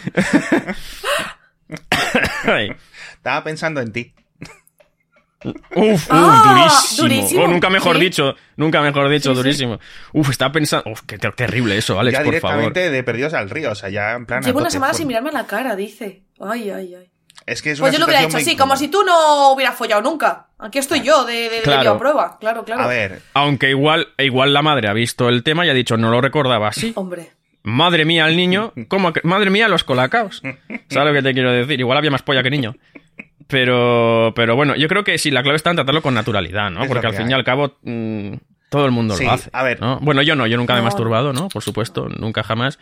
Estaba pensando en ti. Uf, Ah, uf, durísimo. durísimo. Oh, nunca mejor Sí. dicho, nunca mejor dicho, Sí, sí. durísimo. Uf, estaba pensando. Uf, qué ter- terrible eso, Alex, ya por favor. directamente de perdidos al río, o sea, ya en plan. Llevo una semana sin mirarme a la cara, dice. Ay, ay, ay. Es que es Pues una yo lo hubiera hecho así, como si tú no hubieras follado nunca. Aquí estoy yo, de, de, de Claro. a prueba. Claro, claro. A ver, Aunque igual, igual la madre ha visto el tema y ha dicho, no lo recordaba así. Hombre. Madre mía, el niño. ¿Cómo que- Madre mía, los colacaos. ¿Sabes lo que te quiero decir? Igual había más polla que niño. Pero, pero bueno, yo creo que sí, la clave está en tratarlo con naturalidad, ¿no? Es Porque al fin y al cabo, mm, todo el mundo Sí, lo hace. a ver. ¿no? Bueno, yo no, yo nunca me he No. masturbado, ¿no? Por supuesto, nunca jamás.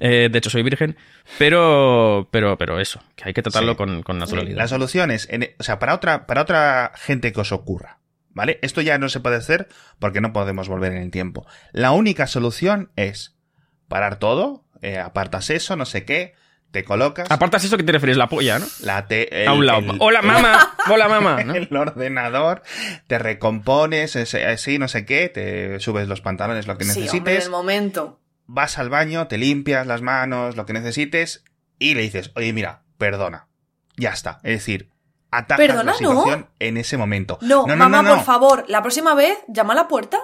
Eh, de hecho, soy virgen. Pero, pero, pero eso, que hay que tratarlo Sí. con, con naturalidad. la solución es, en- o sea, para otra, para otra gente que os ocurra, ¿vale? Esto ya no se puede hacer porque no podemos volver en el tiempo. La única solución es parar todo, eh, apartas eso, no sé qué, te colocas, Apartas eso que te refieres, la polla, ¿no? la te- el- a un lado. el- Hola, mamá. Hola, mamá. ¿no? el ordenador, te recompones, así, no sé qué, te subes los pantalones, lo que Sí, hombre, en necesites, el momento. vas al baño, te limpias las manos, lo que necesites, y le dices, oye, mira, perdona. Ya está. Es decir, atajas Perdona, la ¿no? situación en ese momento. No, no, mamá, no, no. por favor, la próxima vez llama a la puerta.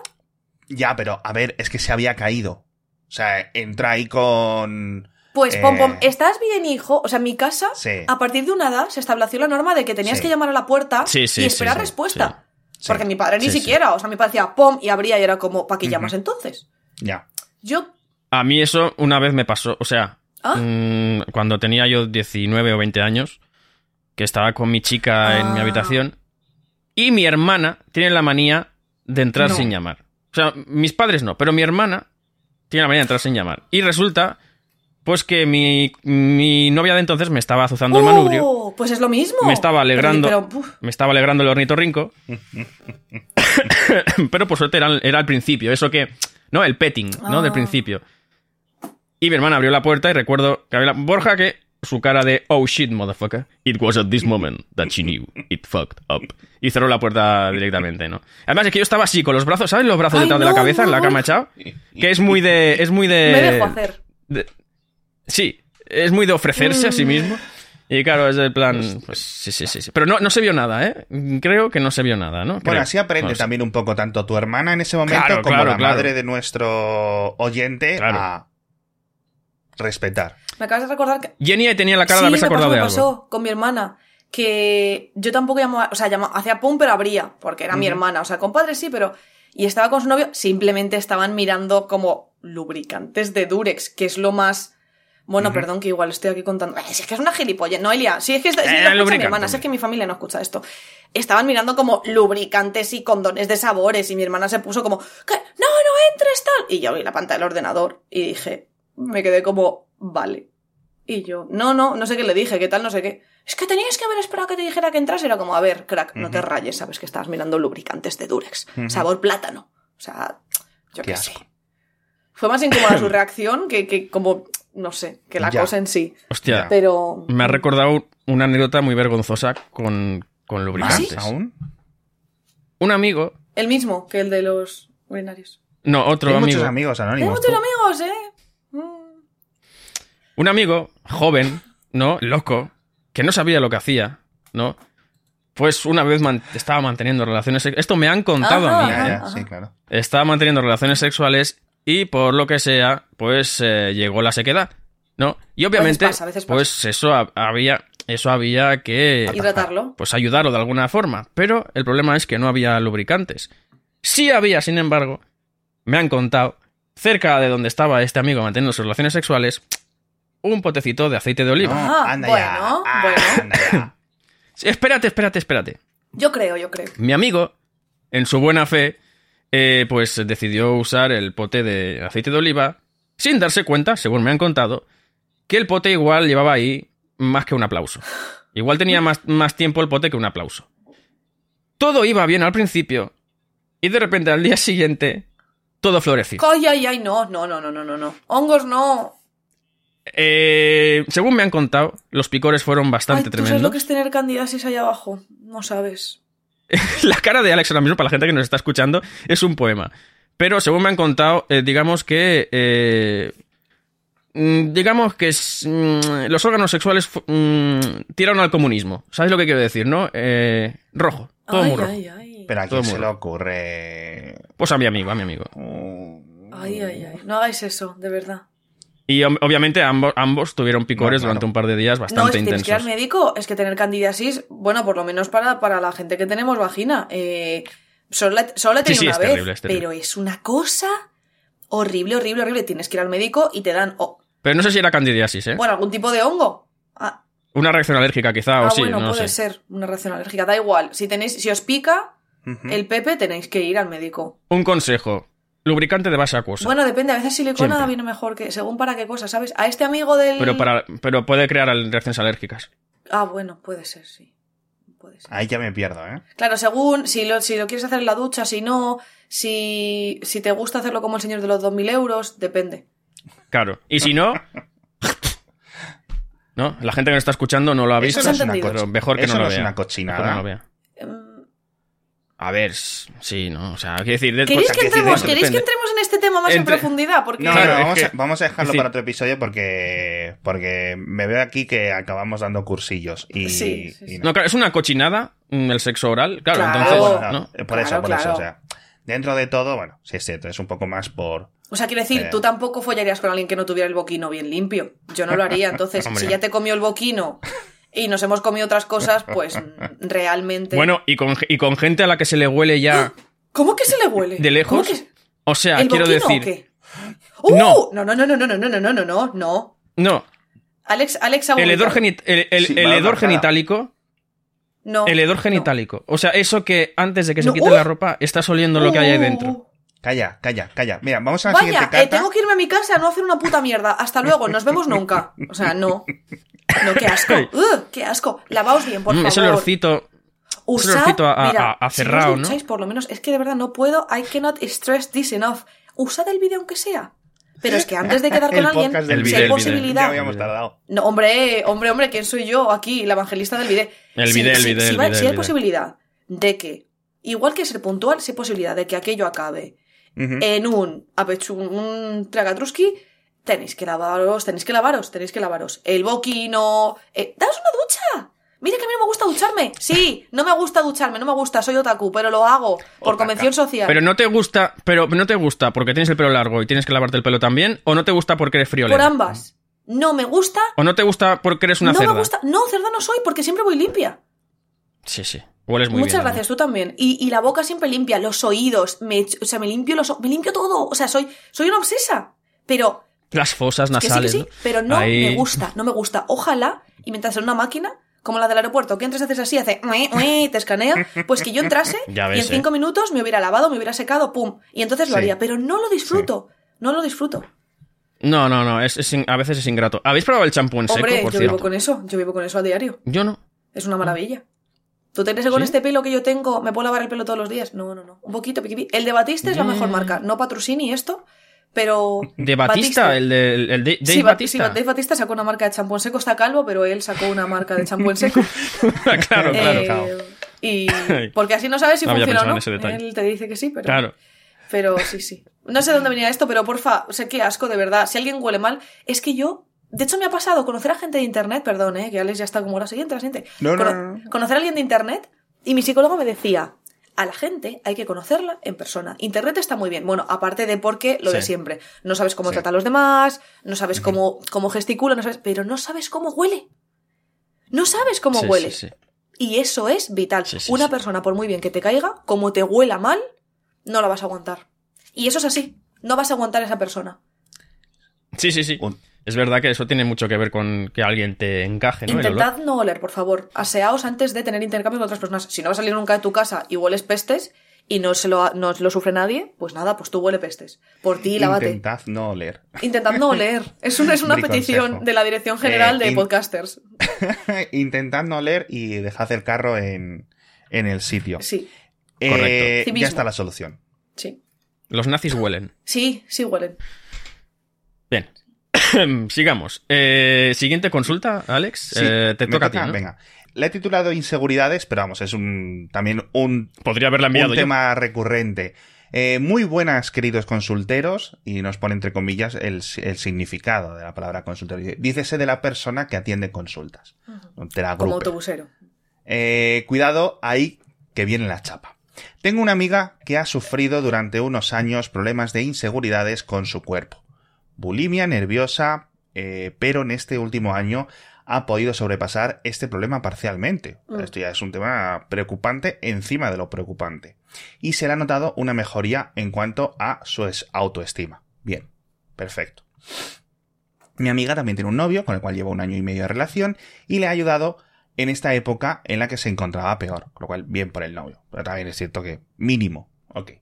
Ya, pero a ver, es que se había caído. O sea, entra ahí con... Pues, Eh. pom, pom, ¿estás bien, hijo? O sea, en mi casa, Sí. a partir de una edad, se estableció la norma de que tenías Sí. que llamar a la puerta Sí, sí, y esperar respuesta. Porque mi padre ni siquiera, o sea, mi padre decía pom y abría y era como, ¿para qué llamas entonces? Ya. Yo. A mí eso una vez me pasó, o sea, ¿Ah? mm, cuando tenía yo 19 o 20 años, que estaba con mi chica en mi Ah. habitación, y mi hermana tiene la manía de entrar No. sin llamar. O sea, mis padres no, pero mi hermana tiene la manía de entrar sin llamar. Y resulta, pues que mi, mi novia de entonces me estaba azuzando el manubrio, ¡Oh! Pues es lo mismo. me estaba alegrando, Pero, pero, uf, me estaba alegrando el ornitorrinco, pero por suerte era, era al principio, eso que, no, el petting, ¿no? Del Ah. principio. Y mi hermana abrió la puerta y recuerdo que había la- Borja que su cara de oh shit motherfucker it was at this moment that she knew it fucked up y cerró la puerta directamente no además es que yo estaba así con los brazos sabes los brazos Ay, detrás de la no, cabeza en la cama echado que es muy de es muy de me dejo hacer. de- sí, es muy de ofrecerse a sí Mm. mismo. Y claro, es del plan. Pues sí, sí, sí. sí. Pero no, no se vio nada, ¿eh? Creo que no se vio nada, ¿no? Bueno, Creo. así aprende también un poco tanto tu hermana en ese momento Claro, como claro, la claro. madre de nuestro oyente Claro. a respetar. Me acabas de recordar que. Jenny tenía la cara de sí, haberse me pasó, acordado de me algo. pasó con mi hermana. Que yo tampoco llamaba. O sea, llamaba, hacía pum, pero abría. Porque era mi hermana. O sea, con padre sí, pero. Y estaba con su novio. Simplemente estaban mirando como lubricantes de Durex, que es lo más. Bueno, perdón, que igual estoy aquí contando. Ay, si es que es una gilipollas, Noelia. Si es que, es- si Eh, lo escucha mi hermana, si es que mi familia no escucha esto. Estaban mirando como lubricantes y condones de sabores. Y mi hermana se puso como, ¿qué? No, no entres tal. Y yo abrí la pantalla del ordenador y dije, me quedé como, vale. Y yo, no, no, no sé qué le dije, qué tal, no sé qué. Es que tenías que haber esperado que te dijera que entras. Era como, a ver, crack, no te rayes, sabes que estabas mirando lubricantes de Durex. Sabor plátano. O sea, yo Qué qué sé. Fue más incómoda su reacción que, que como, no sé, que la Ya. cosa en sí. Hostia. Pero. me ha recordado una anécdota muy vergonzosa con, con lubricantes. ¿Más aún? Un amigo, El mismo que el de los urinarios. no, otro Hay amigo. muchos amigos anónimos. muchos amigos, ¿eh? Mm. Un amigo joven, ¿no? Loco, que no sabía lo que hacía, ¿no? Pues una vez man- estaba manteniendo relaciones sex- Esto me han contado a mí, Ya, ¿eh? Ajá. sí, claro. Estaba manteniendo relaciones sexuales y por lo que sea, pues eh, llegó la sequedad, ¿no? Y obviamente, pasa, a veces pasa. pues eso ha- había, eso había que Hidratarlo. pues ayudarlo de alguna forma. Pero el problema es que no había lubricantes. Sí había, sin embargo, me han contado, cerca de donde estaba este amigo manteniendo sus relaciones sexuales, un potecito de aceite de oliva. No, Ah, anda bueno, ya. Ah, bueno. anda ya. Sí, Espérate, espérate, espérate. Yo creo, yo creo. Mi amigo, en su buena fe, eh, pues decidió usar el pote de aceite de oliva sin darse cuenta, según me han contado, que el pote igual llevaba ahí más que un aplauso. Igual tenía más, más tiempo el pote que un aplauso. Todo iba bien al principio y de repente al día siguiente todo floreció. Ay, ay, ay, no, no, no, no, no, no, no. Hongos no. Eh, según me han contado, los picores fueron Ay, bastante ¿tú sabes tremendos. lo que es tener candidasis ahí abajo? No sabes. La cara de Alex ahora mismo, para la gente que nos está escuchando, es un poema. Pero según me han contado, eh, digamos que. eh, mm, digamos que es, mm, los órganos sexuales mm, tiraron al comunismo. ¿Sabes lo que quiero decir, no? Eh, rojo. Todo ay, muy rojo. ay, ay. Pero a quién se le ocurre. Pues a mi amigo, a mi amigo. Ay, ay, ay. No hagáis eso, de verdad. Y obviamente ambos, ambos tuvieron picores No, claro. durante un par de días No, es bastante que ir al intensos. médico. Es que tener candidiasis, bueno, por lo menos para, para la gente que tenemos vagina. Eh, solo la, solo la he tenido sí, una es vez, terrible, es terrible. pero es una cosa horrible, horrible, horrible. Tienes que ir al médico y te dan, oh, Pero no sé si era candidiasis, ¿eh? bueno, algún tipo de hongo. Ah, Una reacción alérgica, quizá, o ah, sí, bueno, no puede sé. ser una reacción alérgica. Da igual. Si tenéis, si os pica el pepe, tenéis que ir al médico. Un consejo: lubricante de base acuosa. Bueno, depende, a veces silicona Siempre. viene mejor que, según para qué cosa, ¿sabes? A este amigo del. pero, para, pero puede crear reacciones alérgicas. Ah, bueno, puede ser, sí. Puede ser. Ahí ya me pierdo, ¿eh? Claro, según si lo, si lo quieres hacer en la ducha, si no, si, si te gusta hacerlo como el señor de los 2.000 euros, depende. Claro. Y si no. ¿No? La gente que nos está escuchando no lo ha Eso visto. no es una entendido. pero mejor que Eso no lo no es vea. una Mejor que cochinada. no lo vea. A ver, sí, ¿no? O sea, quiero decir... de- ¿Queréis que que entremos, decir, ¿queréis que entremos en este tema más en profundidad? Porque No, Claro, no, es vamos, que- a, vamos a dejarlo decir- para otro episodio porque, porque me veo aquí que acabamos dando cursillos. Y, Sí, sí, sí. y No, claro, es una cochinada mm, el sexo oral, claro, Claro. entonces, Bueno, ¿no? por eso, Claro, por eso. O sea, dentro de todo, bueno, sí es cierto, es un poco más por. O sea, quiero decir, Eh. tú tampoco follarías con alguien que no tuviera el boquino bien limpio. Yo no lo haría. Entonces, Hombre. si ya te comió el boquino y nos hemos comido otras cosas, pues realmente. Bueno, y con, y con gente a la que se le huele ya ¿Cómo que se le huele? de lejos, ¿Cómo que- o sea, ¿El quiero decir... o qué? ¡Uh! No. No, no, no, no, no, no, no, no, no, no, no, no. Alex, Alex ha el hedor, genit- el, el- Sí, el hedor genitálico, No. el hedor no. genitálico. O sea, eso que antes de que se No, quite ¡uh! la ropa, estás oliendo lo que hay ahí dentro. Calla, calla, calla. Mira, vamos a la Vaya, siguiente eh, tengo que irme a mi casa a no hacer una puta mierda. Hasta luego, nos vemos nunca. O sea, no. No, qué asco. ¡Ugh! qué asco. Lavaos bien, por Mm, favor. ese olorcito... Usad, ese olorcito a- a- mira, a si cerrado, os ¿no? por lo menos, es que de verdad no puedo, I cannot stress this enough. Usad el vídeo aunque sea. Pero es que antes de quedar con El alguien, El si hay el. Ya posibilidad... habíamos tardado. No, hombre, hombre, hombre, ¿quién soy yo aquí, la evangelista del vídeo? El Si- vídeo, el vídeo, si el va- vídeo, Si el hay posibilidad de que, igual que ser puntual, si hay posibilidad de que aquello acabe En un apechu, un tragatruski, tenéis que lavaros, tenéis que lavaros, tenéis que lavaros. El boquino... Eh, ¡Daos una ducha! Mira que a mí no me gusta ducharme. Sí, no me gusta ducharme, no me gusta, soy otaku, pero lo hago por convención social. Pero no te gusta, pero no te gusta porque tienes el pelo largo y tienes que lavarte el pelo también, o no te gusta porque eres por friolera. ambas. No me gusta, O no te gusta porque eres una no cerda. me gusta. No, cerda no soy porque siempre voy limpia. Sí, sí. Hueles muy Muchas bien. gracias, tú también. Y, y la boca siempre limpia, los oídos, me, o sea, me limpio los, me limpio todo. O sea, soy, soy una obsesa. Pero Las fosas que sí, que nasales. sí, ¿no? pero no Ahí- me gusta, no me gusta. Ojalá, y mientras en una máquina, como la del aeropuerto, que entres haces así, hace, "Ue, ue", te escanea, pues que yo entrase Ya y en cinco minutos me hubiera lavado, me hubiera secado, pum. Y entonces lo Sí. haría, pero no lo disfruto. No lo disfruto. No, no, no. Es, es a veces es ingrato. ¿Habéis probado el champú en seco, Hombre, por yo cierto? vivo con eso, yo vivo con eso a diario. Yo no. Es una maravilla. ¿Tú te crees que con ¿Sí? este pelo que yo tengo me puedo lavar el pelo todos los días? No, no, no. Un poquito, piquipi. El de Batiste es la mejor marca. No Patrusini esto, pero... De Batista, el de, el de Dave sí, Ba- Batista. sí, Dave Batista sacó una marca de champú en seco. Está calvo, pero él sacó una marca de champú en seco. claro, claro, Eh, claro. Y... Porque así no sabes si No funciona o no. en ese detalle. Él te dice que sí, pero... Claro. Pero sí, sí. No sé dónde venía esto, pero porfa, sé qué asco, de verdad. Si alguien huele mal, es que yo. De hecho, me ha pasado conocer a gente de internet, perdón, eh, que Alex ya está como la siguiente, la siguiente. No, no, Cono- no, no. Conocer a alguien de internet y mi psicólogo me decía. A la gente hay que conocerla en persona. Internet está muy bien. Bueno, aparte de porque lo de siempre. No sabes cómo Sí. trata a los demás, no sabes cómo, cómo gesticula, no sabes, pero no sabes cómo huele. No sabes cómo Sí, huele. sí, sí. Y eso es vital. Sí, sí, Una sí. persona, por muy bien que te caiga, como te huela mal, no la vas a aguantar. Y eso es así. No vas a aguantar a esa persona. Sí, sí, sí. Un- Es verdad que eso tiene mucho que ver con que alguien te encaje, ¿no? Intentad no oler, por favor. Aseaos antes de tener intercambios con otras personas. Si no vas a salir nunca de tu casa y hueles pestes y no se lo, no lo sufre nadie, pues nada, pues tú huele pestes. Por ti, lávate. Intentad no oler. Intentad no oler. Es una, es una Mi petición consejo. de la Dirección General Eh, de in- Podcasters. Intentad no oler y dejad el carro en, en el sitio. Sí, Eh, Correcto. Civismo. ya está la solución. sí. Los nazis huelen. Sí, sí huelen. Bien. Sigamos. Eh, siguiente consulta, Alex. Sí, Eh, te toca, a ti, ¿no? Venga. Le he titulado Inseguridades, pero vamos, es un también un, Podría haberla enviado un yo. tema recurrente. Eh, muy buenas, queridos consulteros, y nos pone entre comillas el, el significado de la palabra consultero. Dícese de la persona que atiende consultas. Como autobusero. Eh, cuidado, ahí que viene la chapa. Tengo una amiga que ha sufrido durante unos años problemas de inseguridades con su cuerpo. Bulimia nerviosa, eh, pero en este último año ha podido sobrepasar este problema parcialmente. Mm. Esto ya es un tema preocupante encima de lo preocupante. Y se le ha notado una mejoría en cuanto a su es- autoestima. Bien, perfecto. Mi amiga también tiene un novio con el cual lleva un año y medio de relación y le ha ayudado en esta época en la que se encontraba peor, con lo cual bien por el novio. Pero también es cierto que mínimo, ok.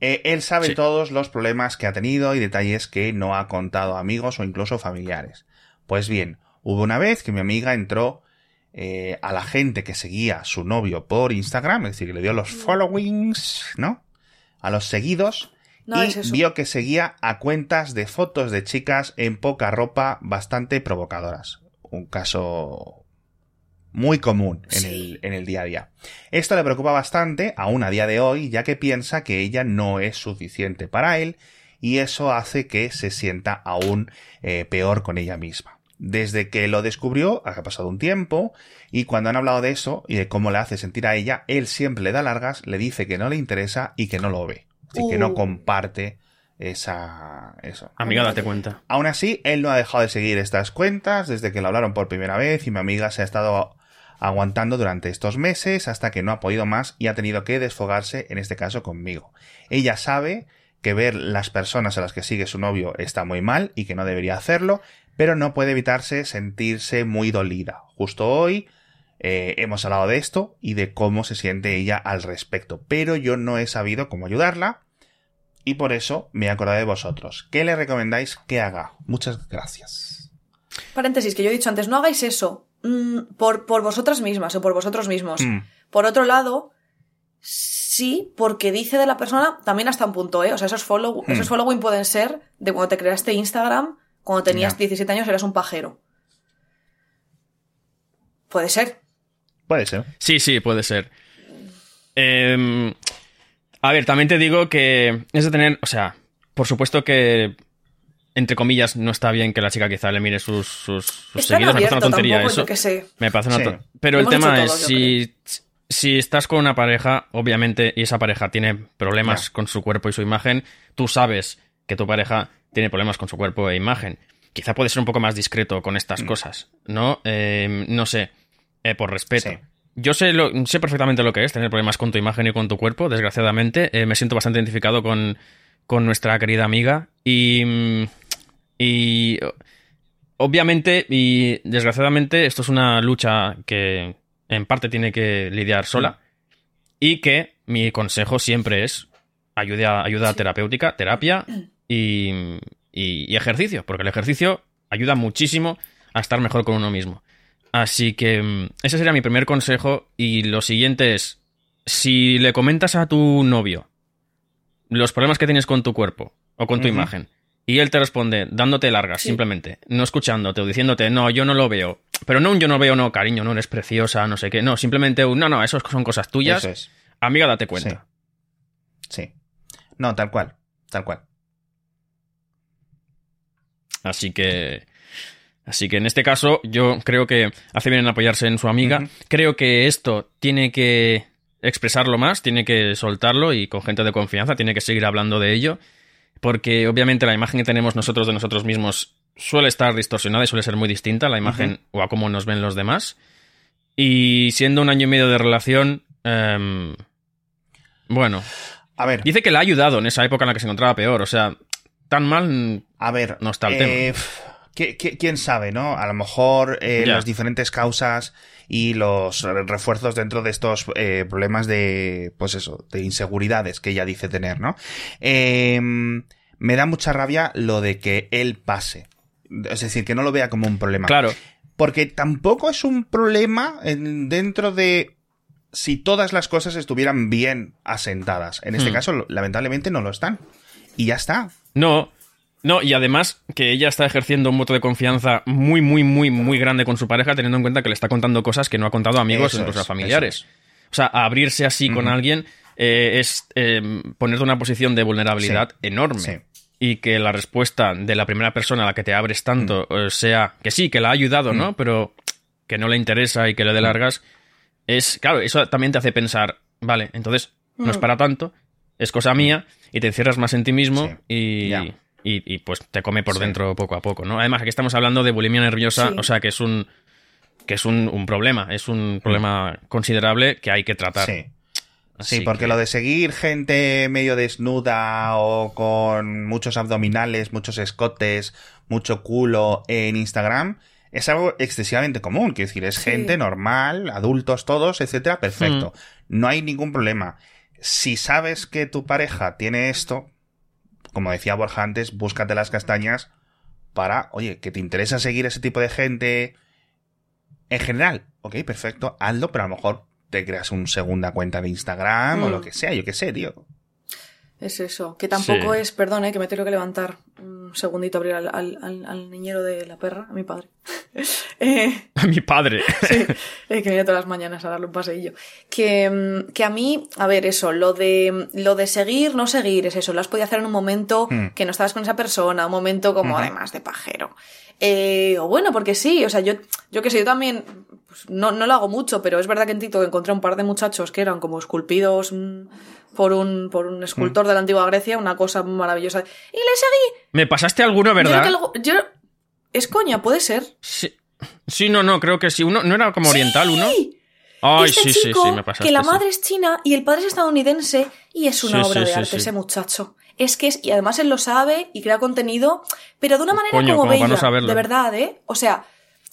Eh, él sabe Sí. todos los problemas que ha tenido y detalles que no ha contado a amigos o incluso familiares. Pues bien, hubo una vez que mi amiga entró eh, a la gente que seguía a su novio por Instagram, es decir, que le dio los followings, ¿no? A los seguidos No y es vio que seguía a cuentas de fotos de chicas en poca ropa bastante provocadoras. Un caso muy común en, Sí. el, en el día a día. Esto le preocupa bastante, aún a día de hoy, ya que piensa que ella no es suficiente para él y eso hace que se sienta aún eh, peor con ella misma. Desde que lo descubrió, ha pasado un tiempo, y cuando han hablado de eso y de cómo le hace sentir a ella, él siempre le da largas, le dice que no le interesa y que no lo ve. Así que no Uh. comparte esa, eso. Amiga, date cuenta. Aún así, él no ha dejado de seguir estas cuentas desde que lo hablaron por primera vez y mi amiga se ha estado aguantando durante estos meses hasta que no ha podido más y ha tenido que desfogarse, en este caso conmigo. Ella sabe que ver las personas a las que sigue su novio está muy mal y que no debería hacerlo, pero no puede evitarse sentirse muy dolida. Justo hoy eh, hemos hablado de esto y de cómo se siente ella al respecto, pero yo no he sabido cómo ayudarla y por eso me he acordado de vosotros. ¿Qué le recomendáis que haga? Muchas gracias. Paréntesis, que yo he dicho antes, no hagáis eso mm, por, por vosotras mismas o por vosotros mismos. Mm, Por otro lado, sí, porque dice de la persona también hasta un punto, ¿eh? O sea, esos, follow, esos following pueden ser de cuando te creaste Instagram, cuando tenías Ya. 17 años eras un pajero. Puede ser. puede ser. Sí, sí, puede ser. Em, a ver, también te digo que es de tener, o sea, por supuesto que, entre comillas, no está bien que la chica quizá le mire sus, sus, sus seguidores. Me parece una tontería tampoco, eso. qué sé. Me parece una Sí. Pero Lo el tema es, si, si estás con una pareja, obviamente, y esa pareja tiene problemas con su cuerpo y su imagen, tú sabes que tu pareja tiene problemas con su cuerpo e imagen. Quizá puede ser un poco más discreto con estas Mm. cosas, ¿no? Eh, no sé, eh, por respeto. Sí. Yo sé, lo, sé perfectamente lo que es tener problemas con tu imagen y con tu cuerpo, desgraciadamente. Eh, me siento bastante identificado con, con nuestra querida amiga. Y. Y. Obviamente, y desgraciadamente, esto es una lucha que en parte tiene que lidiar sola. Y que mi consejo siempre es ayuda, ayuda terapéutica, terapia y, y- y ejercicio. Porque el ejercicio ayuda muchísimo a estar mejor con uno mismo. Así que mm, ese sería mi primer consejo. Y lo siguiente es, si le comentas a tu novio los problemas que tienes con tu cuerpo o con tu imagen, y él te responde dándote largas, Sí. simplemente, no escuchándote o diciéndote, no, yo no lo veo. Pero no un yo no veo, no, cariño, no eres preciosa, no sé qué. No, simplemente un, no, no, eso son cosas tuyas. Eso es. Amiga, date cuenta. Sí. No, tal cual. Tal cual. Así que. Así que en este caso, yo creo que hace bien en apoyarse en su amiga. Creo que esto tiene que expresarlo más, tiene que soltarlo y con gente de confianza, tiene que seguir hablando de ello. Porque obviamente la imagen que tenemos nosotros de nosotros mismos suele estar distorsionada y suele ser muy distinta a la imagen o a cómo nos ven los demás. Y siendo un año y medio de relación. em, bueno, A ver, dice que le ha ayudado en esa época en la que se encontraba peor. O sea, tan mal a ver. no está el eh, tema. Pf, ¿qui- qui- ¿Quién sabe, no? A lo mejor eh, las diferentes causas y los refuerzos dentro de estos eh, problemas de, pues eso, de inseguridades que ella dice tener, ¿no? Eh, me da mucha rabia lo de que él pase. Es decir, que no lo vea como un problema. Claro, Porque tampoco es un problema en- dentro de si todas las cosas estuvieran bien asentadas. En este Hmm. caso, lamentablemente, no lo están. Y ya está. No, no, y además que ella está ejerciendo un voto de confianza muy, muy, muy, muy grande con su pareja, teniendo en cuenta que le está contando cosas que no ha contado a amigos Eso o incluso es, a familiares. O sea, abrirse así con alguien eh, es eh, ponerte una posición de vulnerabilidad enorme. Sí. Y que la respuesta de la primera persona a la que te abres tanto Mm. eh, sea que sí, que la ha ayudado, ¿no? Pero que no le interesa y que le Mm. dé largas, es, claro, eso también te hace pensar, vale, entonces no es Mm. para tanto, es cosa mía, y te encierras más en ti mismo Sí. y. y, y, pues te come por Sí. dentro poco a poco, ¿no? Además, aquí estamos hablando de bulimia nerviosa, Sí. o sea que es un que es un, un problema, es un problema considerable que hay que tratar. Mm. Sí. Así Sí, porque que- lo de seguir gente medio desnuda o con muchos abdominales, muchos escotes, mucho culo en Instagram es algo excesivamente común. Quiero decir, es Sí. gente normal, adultos todos, etcétera, perfecto. Mm. No hay ningún problema. Si sabes que tu pareja tiene esto, como decía Borja antes, búscate las castañas para, oye, que te interesa seguir ese tipo de gente en general. Ok, perfecto, hazlo, pero a lo mejor te creas una segunda cuenta de Instagram o Mm. lo que sea, yo qué sé, tío. Es eso. Que tampoco Sí. es, perdón, eh, que me tengo que levantar. un segundito abrir al, al- al- al niñero de la perra, a mi padre. Eh, A mi padre. sí, eh, que viene todas las mañanas a darle un paseillo. Que, mm, que a mí, a ver, eso, lo de, lo de seguir, no seguir, es eso, lo has podido hacer en un momento Hmm. que no estabas con esa persona, un momento como además de pajero. Eh, o bueno, porque sí, o sea, yo, yo que sé, yo también, pues, no, no lo hago mucho, pero es verdad que en TikTok encontré un par de muchachos que eran como esculpidos mm, por un, por un escultor Hmm. de la antigua Grecia, una cosa maravillosa. Y le seguí. Me pasaste alguno, Yo creo ¿verdad? que algo- yo- es coña, puede ser. Sí. Sí, no, no, creo que sí. Uno, ¿No era como oriental uno? Sí. Ay, este sí, sí, chico, sí, me pasaste. que la madre es china y el padre es estadounidense y es una obra de arte ese muchacho. Es que es, y además él lo sabe y crea contenido, pero de una manera Coño, como como bella, no de verdad, ¿eh? O sea,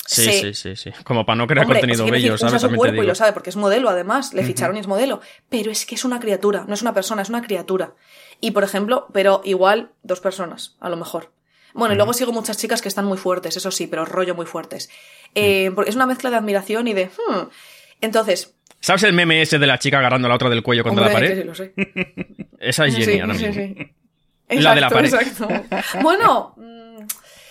Sí, sí, sí, sí. Como para no crear Hombre, contenido bello, decir, ¿sabes? usa su cuerpo y lo sabe, porque es modelo además, le ficharon y es modelo, pero es que es una criatura, no es una persona, es una criatura. Y por ejemplo, pero igual dos personas, a lo mejor. Bueno, y luego sigo muchas chicas que están muy fuertes, eso sí, pero rollo muy fuertes. Eh, porque es una mezcla de admiración y de... hmm. Entonces, ¿Sabes el meme ese de la chica agarrando a la otra del cuello contra hombre, la pared? sí, lo sé. Esa es Jenny Sí, ahora sí, sí. La de la pared. Exacto. Bueno, mm,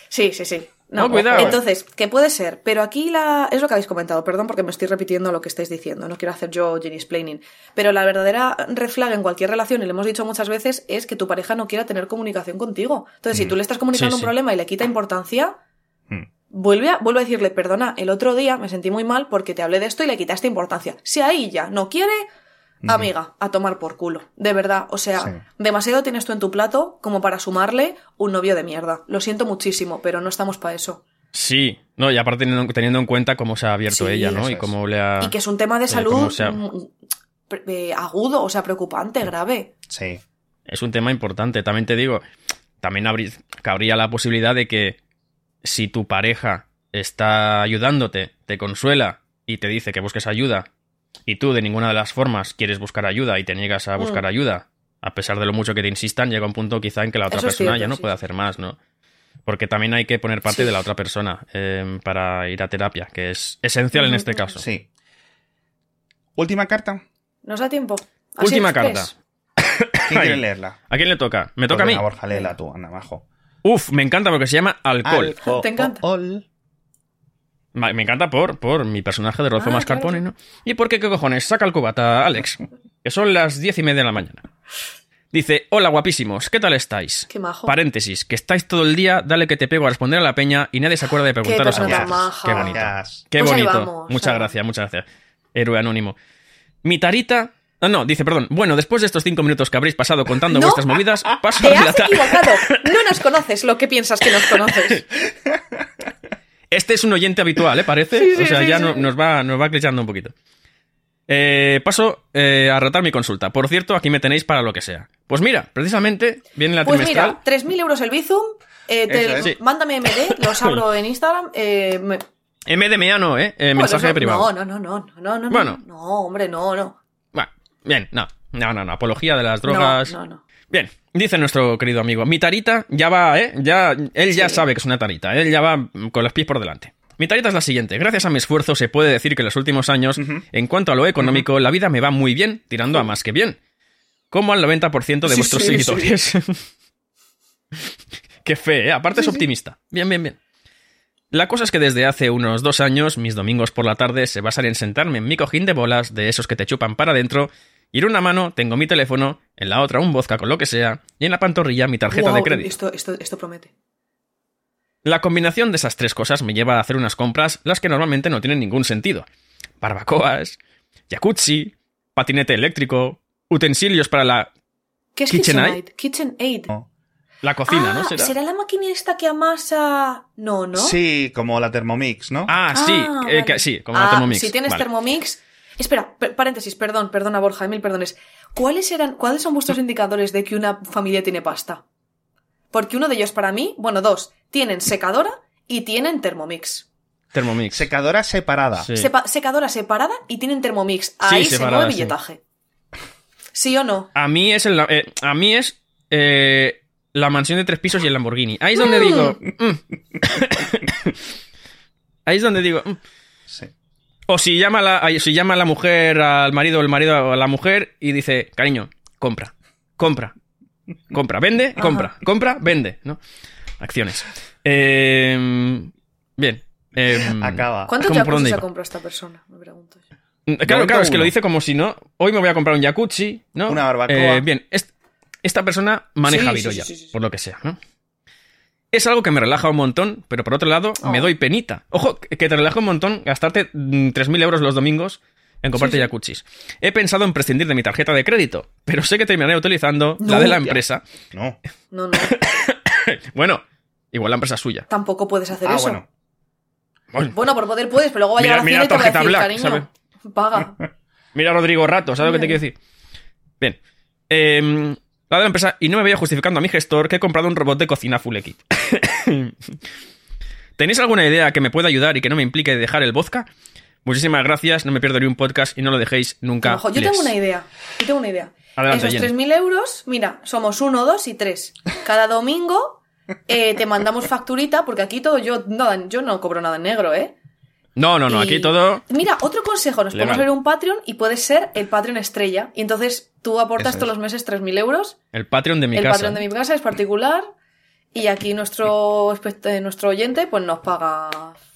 sí, sí, sí. No, cuidado. Entonces, que puede ser, pero aquí la es lo que habéis comentado, perdón porque me estoy repitiendo lo que estáis diciendo, no quiero hacer yo Jenny explaining, pero la verdadera red flag en cualquier relación, y lo hemos dicho muchas veces, es que tu pareja no quiera tener comunicación contigo. Entonces, si Mm. tú le estás comunicando Sí, un sí. problema y le quita importancia, Hmm. vuelve a, vuelve a decirle, perdona, el otro día me sentí muy mal porque te hablé de esto y le quitaste importancia. Si ahí ya no quiere, amiga, a tomar por culo. De verdad, o sea, Sí. demasiado tienes tú en tu plato como para sumarle un novio de mierda. Lo siento muchísimo, pero no estamos para eso. Sí, no, y aparte teniendo, teniendo en cuenta cómo se ha abierto Sí, ella, ¿no? Y cómo le ha... Y que es un tema de eh, salud ha- eh, agudo, o sea, preocupante, grave. Sí. Es un tema importante. También te digo, también habrí- cabría la posibilidad de que si tu pareja está ayudándote, te consuela y te dice que busques ayuda, y tú de ninguna de las formas quieres buscar ayuda y te niegas a buscar Mm. ayuda, a pesar de lo mucho que te insistan, llega un punto quizá en que la otra Eso persona cierto, ya no sí, puede hacer más, ¿no? Porque también hay que poner parte Sí. de la otra persona eh, para ir a terapia, que es esencial en este caso. Sí. Última carta. ¿Nos da tiempo? Así Última carta. ¿Quién quiere leerla? ¿A quién le toca? ¿Me toca a mí? venga, Borja, léela tú, anda, majo. Uf, me encanta porque se llama Alcohol. Alcohol. Te encanta. Ma- Me encanta por, por mi personaje de Rodolfo Ah, Mascarpone, claro. ¿no? ¿Y por qué, qué cojones? Saca el cubata, Alex. Que son las diez y media de la mañana. Dice, hola guapísimos, ¿qué tal estáis? Qué majo. Paréntesis, que estáis todo el día, dale que te pego a responder a la peña y nadie se acuerda de preguntaros a vosotros. Qué bonito. Gracias. Qué Pues bonito. vamos, muchas gracias, muchas gracias. Héroe anónimo. Mi tarita... No, no, dice, perdón. Bueno, después de estos cinco minutos que habréis pasado contando No. vuestras movidas, paso Te a has equivocado. No nos conoces lo que piensas que nos conoces. Este es un oyente habitual, ¿eh? Parece. Sí, sí, o sea, sí, ya sí. no- nos va, nos va clichando un poquito. Eh, paso eh, a retar mi consulta. Por cierto, aquí me tenéis para lo que sea. Pues mira, precisamente viene la Pues trimestral. mira, 3.000 euros el Bizum. eh, te- Eso es. Sí. Mándame MD, los abro en Instagram. eh, me- MDMA no, ¿eh? Eh, Bueno, mensaje eso- privado. No, no, no, no, no, no. Bueno. No, hombre, no, no. Bueno, bien, no. No, no, no. Apología de las drogas. No, no, no. Bien, dice nuestro querido amigo. Mi tarita ya va, ¿eh? Ya, él ya Sí. sabe que es una tarita. Él ya va con los pies por delante. Mi tarita es la siguiente. Gracias a mi esfuerzo se puede decir que en los últimos años, en cuanto a lo económico, la vida me va muy bien, tirando a más que bien. Como al 90% de Sí, vuestros sí, seguidores. Qué fe, ¿eh? Aparte es optimista. Bien, bien, bien. La cosa es que desde hace unos dos años, mis domingos por la tarde se basan en sentarme en mi cojín de bolas, de esos que te chupan para adentro, y en una mano tengo mi teléfono, en la otra un vodka con lo que sea, y en la pantorrilla mi tarjeta de crédito. Esto, esto, esto promete. La combinación de esas tres cosas me lleva a hacer unas compras las que normalmente no tienen ningún sentido. Barbacoas, jacuzzi, patinete eléctrico, utensilios para la, ¿Qué es KitchenAid? KitchenAid? No. la cocina, ah, ¿no? ¿Será? la máquina esta que amasa? No, ¿no? Sí, como la Thermomix, ¿no? Ah, sí, Ah, eh, vale. que- sí, como Ah, la Thermomix. Si tienes Vale. Thermomix. Espera, per- paréntesis, perdón, perdona Borja, mil perdones. ¿Cuáles eran, cuáles son vuestros indicadores de que una familia tiene pasta? Porque uno de ellos para mí, bueno, dos, tienen secadora y tienen Thermomix. Thermomix. Secadora separada. Sí. Sepa- secadora separada y tienen Thermomix. Ahí se separada, mueve sí. billetaje. ¿Sí o no? A mí es el, eh, a mí es eh, la mansión de tres pisos y el Lamborghini. Ahí es donde digo. mm. Ahí es donde digo. mm. Sí. O si llama la, si llama la mujer al marido, o el marido a la mujer y dice, cariño, compra, compra. Compra, vende, compra, compra, vende, ¿no? Acciones. Eh, bien. eh, Acaba. ¿Cuántos ¿Cómo por dónde jacuzzis ha comprado esta persona? Me pregunto yo. Mm, Claro, claro, es que 91. lo dice como si no. Hoy me voy a comprar un jacuzzi, ¿no? Una barbacoa. Eh, bien, est- esta persona maneja Sí, sí, Viroya, sí, sí, sí. por lo que sea, ¿no? Es algo que me relaja un montón, pero por otro lado me Oh. doy penita. Ojo, que que te relaja un montón gastarte mm, 3.000 euros los domingos en comprarte Sí, sí. jacuzzis. He pensado en prescindir de mi tarjeta de crédito, pero sé que terminaré utilizando la de la empresa. No. No, no. Bueno, igual la empresa es suya. Tampoco puedes hacer Ah, eso. bueno. Bueno, Bueno, por poder puedes, pero luego va a Mira- llegar a mira Hacienda y te va a tarjeta decir, Black, cariño, paga. Mira a Rodrigo Rato, ¿sabes lo que te quiero decir? Bien. Eh, la de la empresa, y no me vaya justificando a mi gestor que he comprado un robot de cocina full kit. ¿Tenéis alguna idea que me pueda ayudar y que no me implique dejar el vodka? Muchísimas gracias, no me pierdo ni un podcast y no lo dejéis nunca. Ojo, yo les. tengo una idea. Yo tengo una idea. Adelante, Esos Jenny. 3.000 euros, mira, somos uno, dos y tres. Cada domingo eh, te mandamos facturita, porque aquí todo yo, nada, yo no cobro nada en negro, ¿eh? No, no, no, Y- aquí todo. Mira, otro consejo, nos Legal. podemos abrir un Patreon y puedes ser el Patreon estrella. Y entonces tú aportas todos los meses 3.000 euros. El Patreon de mi el casa. Patreon de mi casa es particular. Y aquí nuestro, espect- eh, nuestro oyente pues nos paga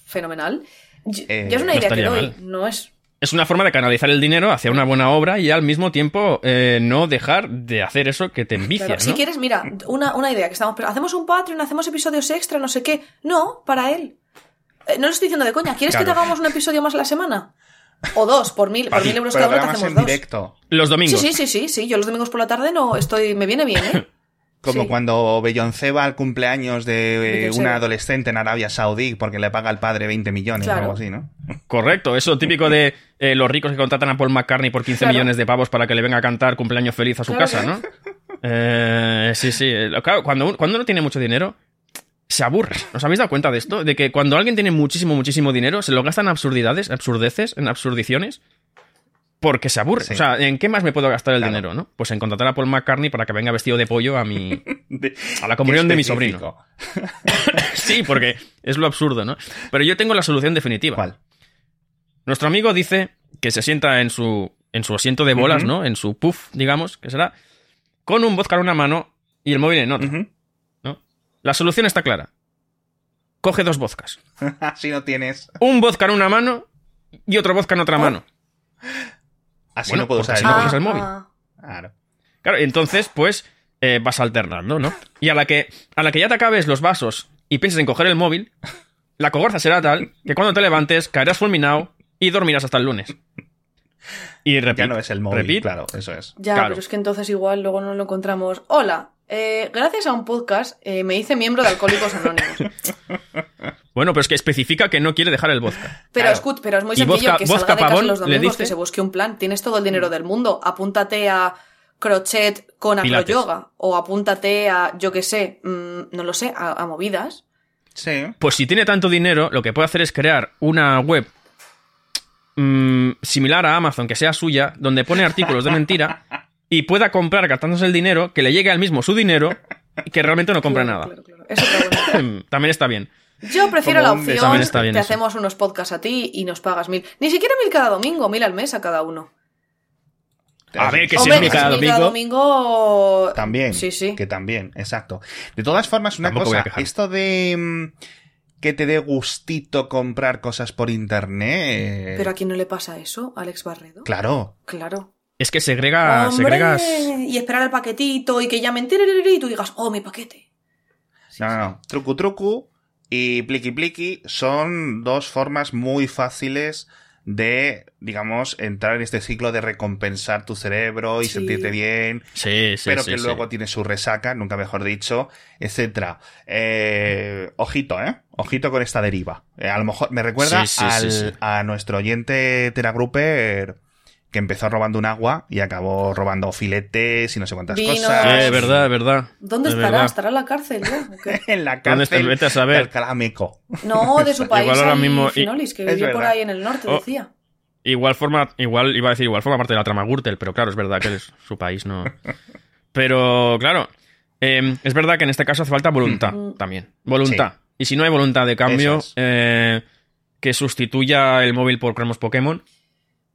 fenomenal. Yo, Eh, yo es una no idea que doy, mal. no es... Es una forma de canalizar el dinero hacia una buena obra y al mismo tiempo eh, no dejar de hacer eso que te envicia, Claro, ¿no? Si quieres, mira, una, una idea que estamos... Hacemos un Patreon, hacemos episodios extra, no sé qué. No, para él. Eh, no lo estoy diciendo de coña. ¿Quieres que te hagamos un episodio más a la semana? O dos, por mil, por mil euros cada uno te hacemos en dos. directo. Los Sí, domingos. sí, sí, sí, sí. Yo los domingos por la tarde no estoy... Me viene bien, ¿eh? Como Sí. cuando Beyoncé va al cumpleaños de eh, una adolescente en Arabia Saudí porque le paga al padre 20 millones Claro. o algo así, ¿no? Correcto, eso típico de eh, los ricos que contratan a Paul McCartney por 15 Claro. millones de pavos para que le venga a cantar cumpleaños feliz a su Claro, casa. ¿no? Eh, sí, sí. Claro, cuando, cuando uno tiene mucho dinero, se aburre. ¿Os habéis dado cuenta de esto? De que cuando alguien tiene muchísimo, muchísimo dinero, se lo gasta en absurdidades, absurdeces, en absurdiciones, porque se aburre. Sí. O sea, ¿en qué más me puedo gastar el Claro. dinero, no? Pues en contratar a Paul McCartney para que venga vestido de pollo a mi... De- A la comunión de mi sobrino. Sí, porque es lo absurdo, ¿no? Pero yo tengo la solución definitiva. ¿Cuál? Nuestro amigo dice que se sienta en su, en su asiento de bolas. ¿no? En su puff, digamos, que será, con un vodka en una mano y el móvil en otra. La solución está clara. Coge dos vodkas. Así no tienes. Un vodka en una mano y otro vodka en otra Oh. mano. Así Bueno, no puedo usar el no el móvil. ah. Claro. Claro, entonces, pues, eh, vas alternando, ¿no? Y a la, que, a la que ya te acabes los vasos y pienses en coger el móvil, la cogorza será tal que cuando te levantes caerás fulminado y dormirás hasta el lunes. Y repito, Ya no es el móvil, repito, claro, eso es. Ya, Claro. pero es que entonces igual luego no lo encontramos. Hola, eh, gracias a un podcast eh, me hice miembro de Alcohólicos Anónimos. Bueno, pero es que especifica que no quiere dejar el vodka. Pero Claro. escut, pero es muy sencillo vodka- que vodka salga de casa los le domingos, dice- que se busque un plan. Tienes todo el dinero del mundo. Apúntate a crochet con acroyoga. O apúntate a, yo qué sé, mm, no lo sé, a, a movidas. Sí. Pues si tiene tanto dinero, lo que puede hacer es crear una web mm, similar a Amazon, que sea suya, donde pone artículos de mentira y pueda comprar gastándose el dinero, que le llegue al mismo su dinero y que realmente no compre Claro, nada. claro, claro. Es otra buena. También está bien. Yo prefiero Como la opción está bien te eso. hacemos unos podcasts a ti y nos pagas mil. Ni siquiera mil cada domingo, mil al mes a cada uno. A ver, que si es mil cada domingo... También. Sí, sí. Que también, exacto. De todas formas, una Tampoco cosa, esto de mm, que te dé gustito comprar cosas por internet. ¿Pero a quién no le pasa eso? ¿Alex Barredo? Claro. Claro. Es que segrega, ¡Hombre! segregas. Y esperar al paquetito y que llamen y tú digas, oh, mi paquete. No, no, no. Trucu trucu y pliqui pliqui son dos formas muy fáciles de, digamos, entrar en este ciclo de recompensar tu cerebro y Sí. sentirte bien, Sí, sí, pero sí, que sí. luego tiene su resaca, nunca mejor dicho, etcétera. Eh, ojito, ¿eh? Ojito con esta deriva. Eh, a lo mejor me recuerda Sí, sí, al- sí, sí. a nuestro oyente Teragruper que empezó robando un agua y acabó robando filetes y no sé cuántas cosas. Sí, es verdad, es verdad. ¿Dónde Es estará? verdad. ¿Estará en la cárcel ya? ¿O qué? en la ¿Dónde está? cárcel Vete a saber. de Alcalá Meco. No, de su país. Igual ahora mismo- Finolis, que vive por ahí en el norte, Oh. decía. Igual forma, igual iba a decir, igual forma parte de la trama Gürtel, pero claro, es verdad que es su país, no. Pero claro, eh, es verdad que en este caso hace falta voluntad Mm. también. Voluntad. Y si no hay voluntad de cambio, es. eh, que sustituya el móvil por cromos Pokémon,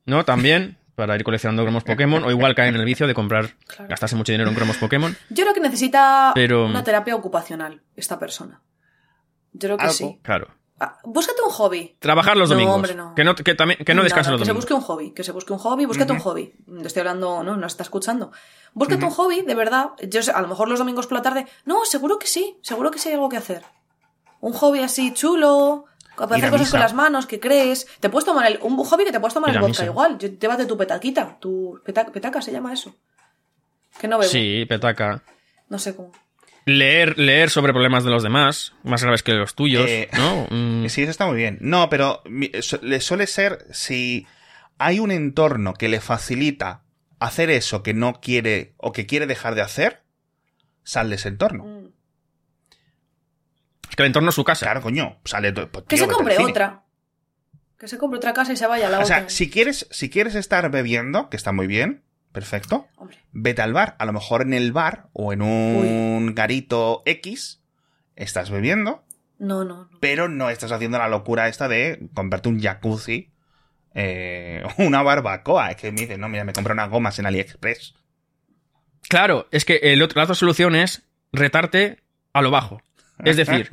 ¿no? También, para ir coleccionando cromos Pokémon, o igual cae en el vicio de comprar, Claro. gastarse mucho dinero en cromos Pokémon. Yo creo que necesita Pero- una terapia ocupacional, esta persona. Yo creo que Algo. sí. Claro. Ah, búscate un hobby. Trabajar los No, domingos. hombre, no. Que no, que también, que no Nada, descanse los que se domingos. busque un hobby, que se busque un hobby, búscate un hobby. Le estoy hablando, no, no está escuchando. Búscate un hobby, de verdad. Yo sé, a lo mejor los domingos por la tarde. No, seguro que sí, seguro que sí hay algo que hacer. Un hobby así chulo, a hacer cosas misa. con las manos, que crees. Te puedes tomar el, un hobby que te puedes tomar Ir el vodka misa. igual. Yo- Llévate tu petaquita, tu peta- petaca se llama eso. Que no bebo. Sí, petaca. No sé cómo. Leer, leer sobre problemas de los demás, más graves que los tuyos, Eh, ¿no? Mm, Sí, eso está muy bien. No, pero le suele ser si hay un entorno que le facilita hacer eso que no quiere o que quiere dejar de hacer, sal de ese entorno. Es que el entorno es su casa. Claro, coño, sale pues, Que tío, se compre otra. Que se compre otra casa y se vaya a la O otra. sea, si quieres, si quieres estar bebiendo, que está muy bien, perfecto, Hombre. vete al bar. A lo mejor en el bar o en un garito X estás bebiendo, No, no, no. pero no estás haciendo la locura esta de comprarte un jacuzzi, eh, una barbacoa. Es que me dicen, no, mira, me compré unas gomas en AliExpress. Claro, es que el otro- la otra solución es retarte a lo bajo. Es decir,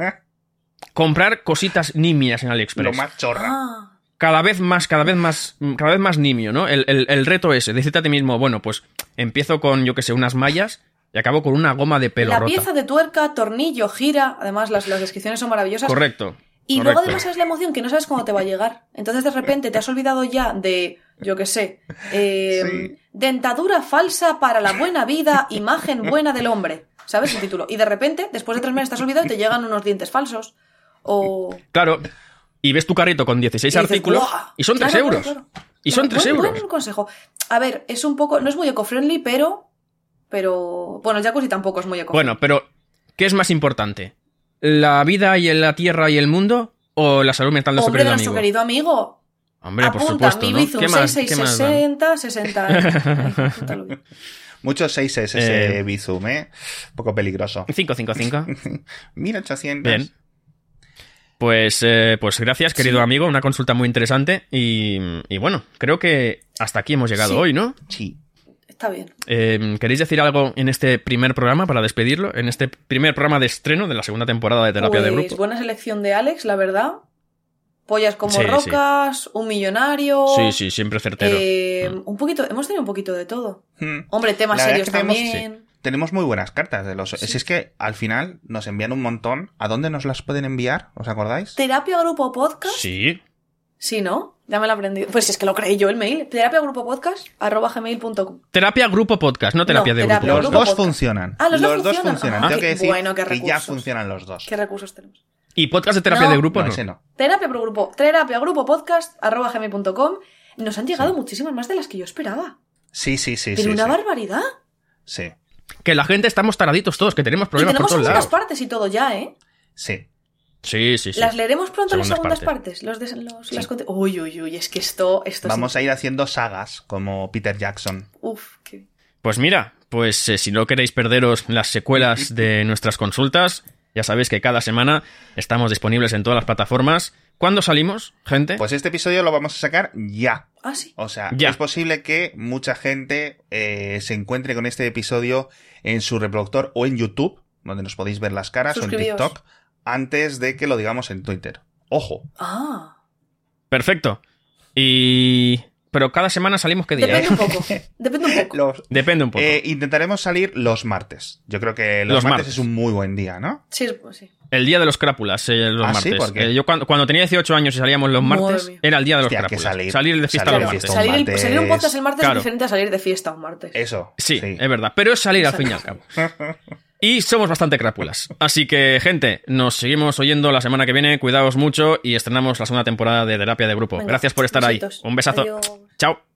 comprar cositas nimias en lo AliExpress. más chorra. Ah, Cada vez más, cada vez más, cada vez más nimio, ¿no? El, el- el reto ese, decirte a ti mismo, bueno, pues empiezo con, yo que sé, unas mallas y acabo con una goma de pelo la rota. pieza de tuerca, tornillo, gira. Además, las, las descripciones son maravillosas. Correcto. Y correcto. luego además es la emoción que no sabes cuándo te va a llegar. Entonces de repente te has olvidado ya de, yo qué sé, eh, Sí. dentadura falsa para la buena vida, imagen buena del hombre. ¿Sabes el título? Y de repente, después de tres meses has olvidado y te llegan unos dientes falsos. O... Claro. Y ves tu carrito con 16 y dices, artículos y son 3 Claro, euros. claro, claro. Y son Claro, 3 buen- euros. Buen consejo. A ver, es un poco, no es muy eco-friendly, pero... Pero... Bueno, el jacuzzi tampoco es muy eco Bueno, pero ¿qué es más importante? ¿La vida y la tierra y el mundo o la salud mental de su Hombre de querido nuestro amigo? querido amigo. Hombre, por Apunta, supuesto, mi ¿no? ¿Qué más, qué más dan? 6660, 60. Ay. Muchos 6 es ese Eh. Bizum, ¿eh? Un poco peligroso. 555. 1800. Bien. Pues, eh, pues gracias, querido Sí. amigo. Una consulta muy interesante. Y, y bueno, creo que hasta aquí hemos llegado Sí. hoy, ¿no? Sí. Está bien. Eh, ¿Queréis decir algo en este primer programa para despedirlo? En este primer programa de estreno de la segunda temporada de Terapia de Pues Grupo. buena selección de Alex, la verdad. Pollas como Sí, sí. rocas, un millonario. Sí, sí, siempre certero. eh, Mm. un poquito, hemos tenido un poquito de todo. Hmm. Hombre, temas La serios es que tenemos- también. Tenemos muy buenas cartas de los. Sí. Si es que al final nos envían un montón. ¿A dónde nos las pueden enviar? ¿Os acordáis? Terapia Grupo Podcast. Sí. Sí, ¿no? Ya me lo he aprendido. Pues es que lo creí yo el mail. Terapia Grupo Podcast arroba gmail.com. Terapia Grupo Podcast, no terapia No, de terapia grupo. Los Grupo dos Podcast. funcionan. Ah, los dos funcionan. funcionan. Ah, Tengo qué que decir bueno, qué que ya funcionan los dos. ¿Qué recursos tenemos? Y podcast de terapia No. de grupo, No, no. ese no. Terapia Pro Grupo, Terapia Grupo Podcast arroba gmail.com. Nos han llegado muchísimas más de las que yo esperaba. Sí, sí, sí. Pero sí, una sí. barbaridad. Sí, Que la gente estamos taraditos todos, que tenemos Y problemas por tenemos todos segundas lados. partes y todo ya, ¿eh? sí. Sí, sí, sí. Las leeremos pronto las Segundas segundas partes. Los de, los, Sí. las conte- Uy, uy, uy, es que esto, esto Vamos es... a ir haciendo sagas como Peter Jackson. Uf, qué... Pues mira, pues eh, si no queréis perderos las secuelas de nuestras consultas, ya sabéis que cada semana estamos disponibles en todas las plataformas. ¿Cuándo salimos, gente? Pues este episodio lo vamos a sacar ya. Ah, sí. O sea, Ya. es posible que mucha gente eh, se encuentre con este episodio en su reproductor o en YouTube, donde nos podéis ver las caras, o en. TikTok, antes de que lo digamos en Twitter. Ojo. Ah. Perfecto. Y... Pero cada semana salimos qué día. Depende ¿eh? un poco. Depende un poco. Los- Depende un poco. eh, intentaremos salir los martes. Yo creo que los, Los martes, martes. es un muy buen día, ¿no? Sí, pues sí. El día de los crápulas, eh, los ¿Ah, sí? martes. ¿Por qué? Eh, yo cuando, cuando tenía 18 años y salíamos los martes, era el día de los Hostia, que crápulas. salir- de fiesta salir los de martes. fiesta un Salir, el- martes. salir un podcast el martes Claro. es diferente a salir de fiesta un martes. Eso. Sí, es verdad. Pero es salir al fin y al cabo. Y somos bastante crápulas. Así que, gente, nos seguimos oyendo la semana que viene. Cuidaos mucho y estrenamos la segunda temporada de Terapia de Grupo. Gracias por estar besitos. ahí. Un besazo. Adiós. Chao.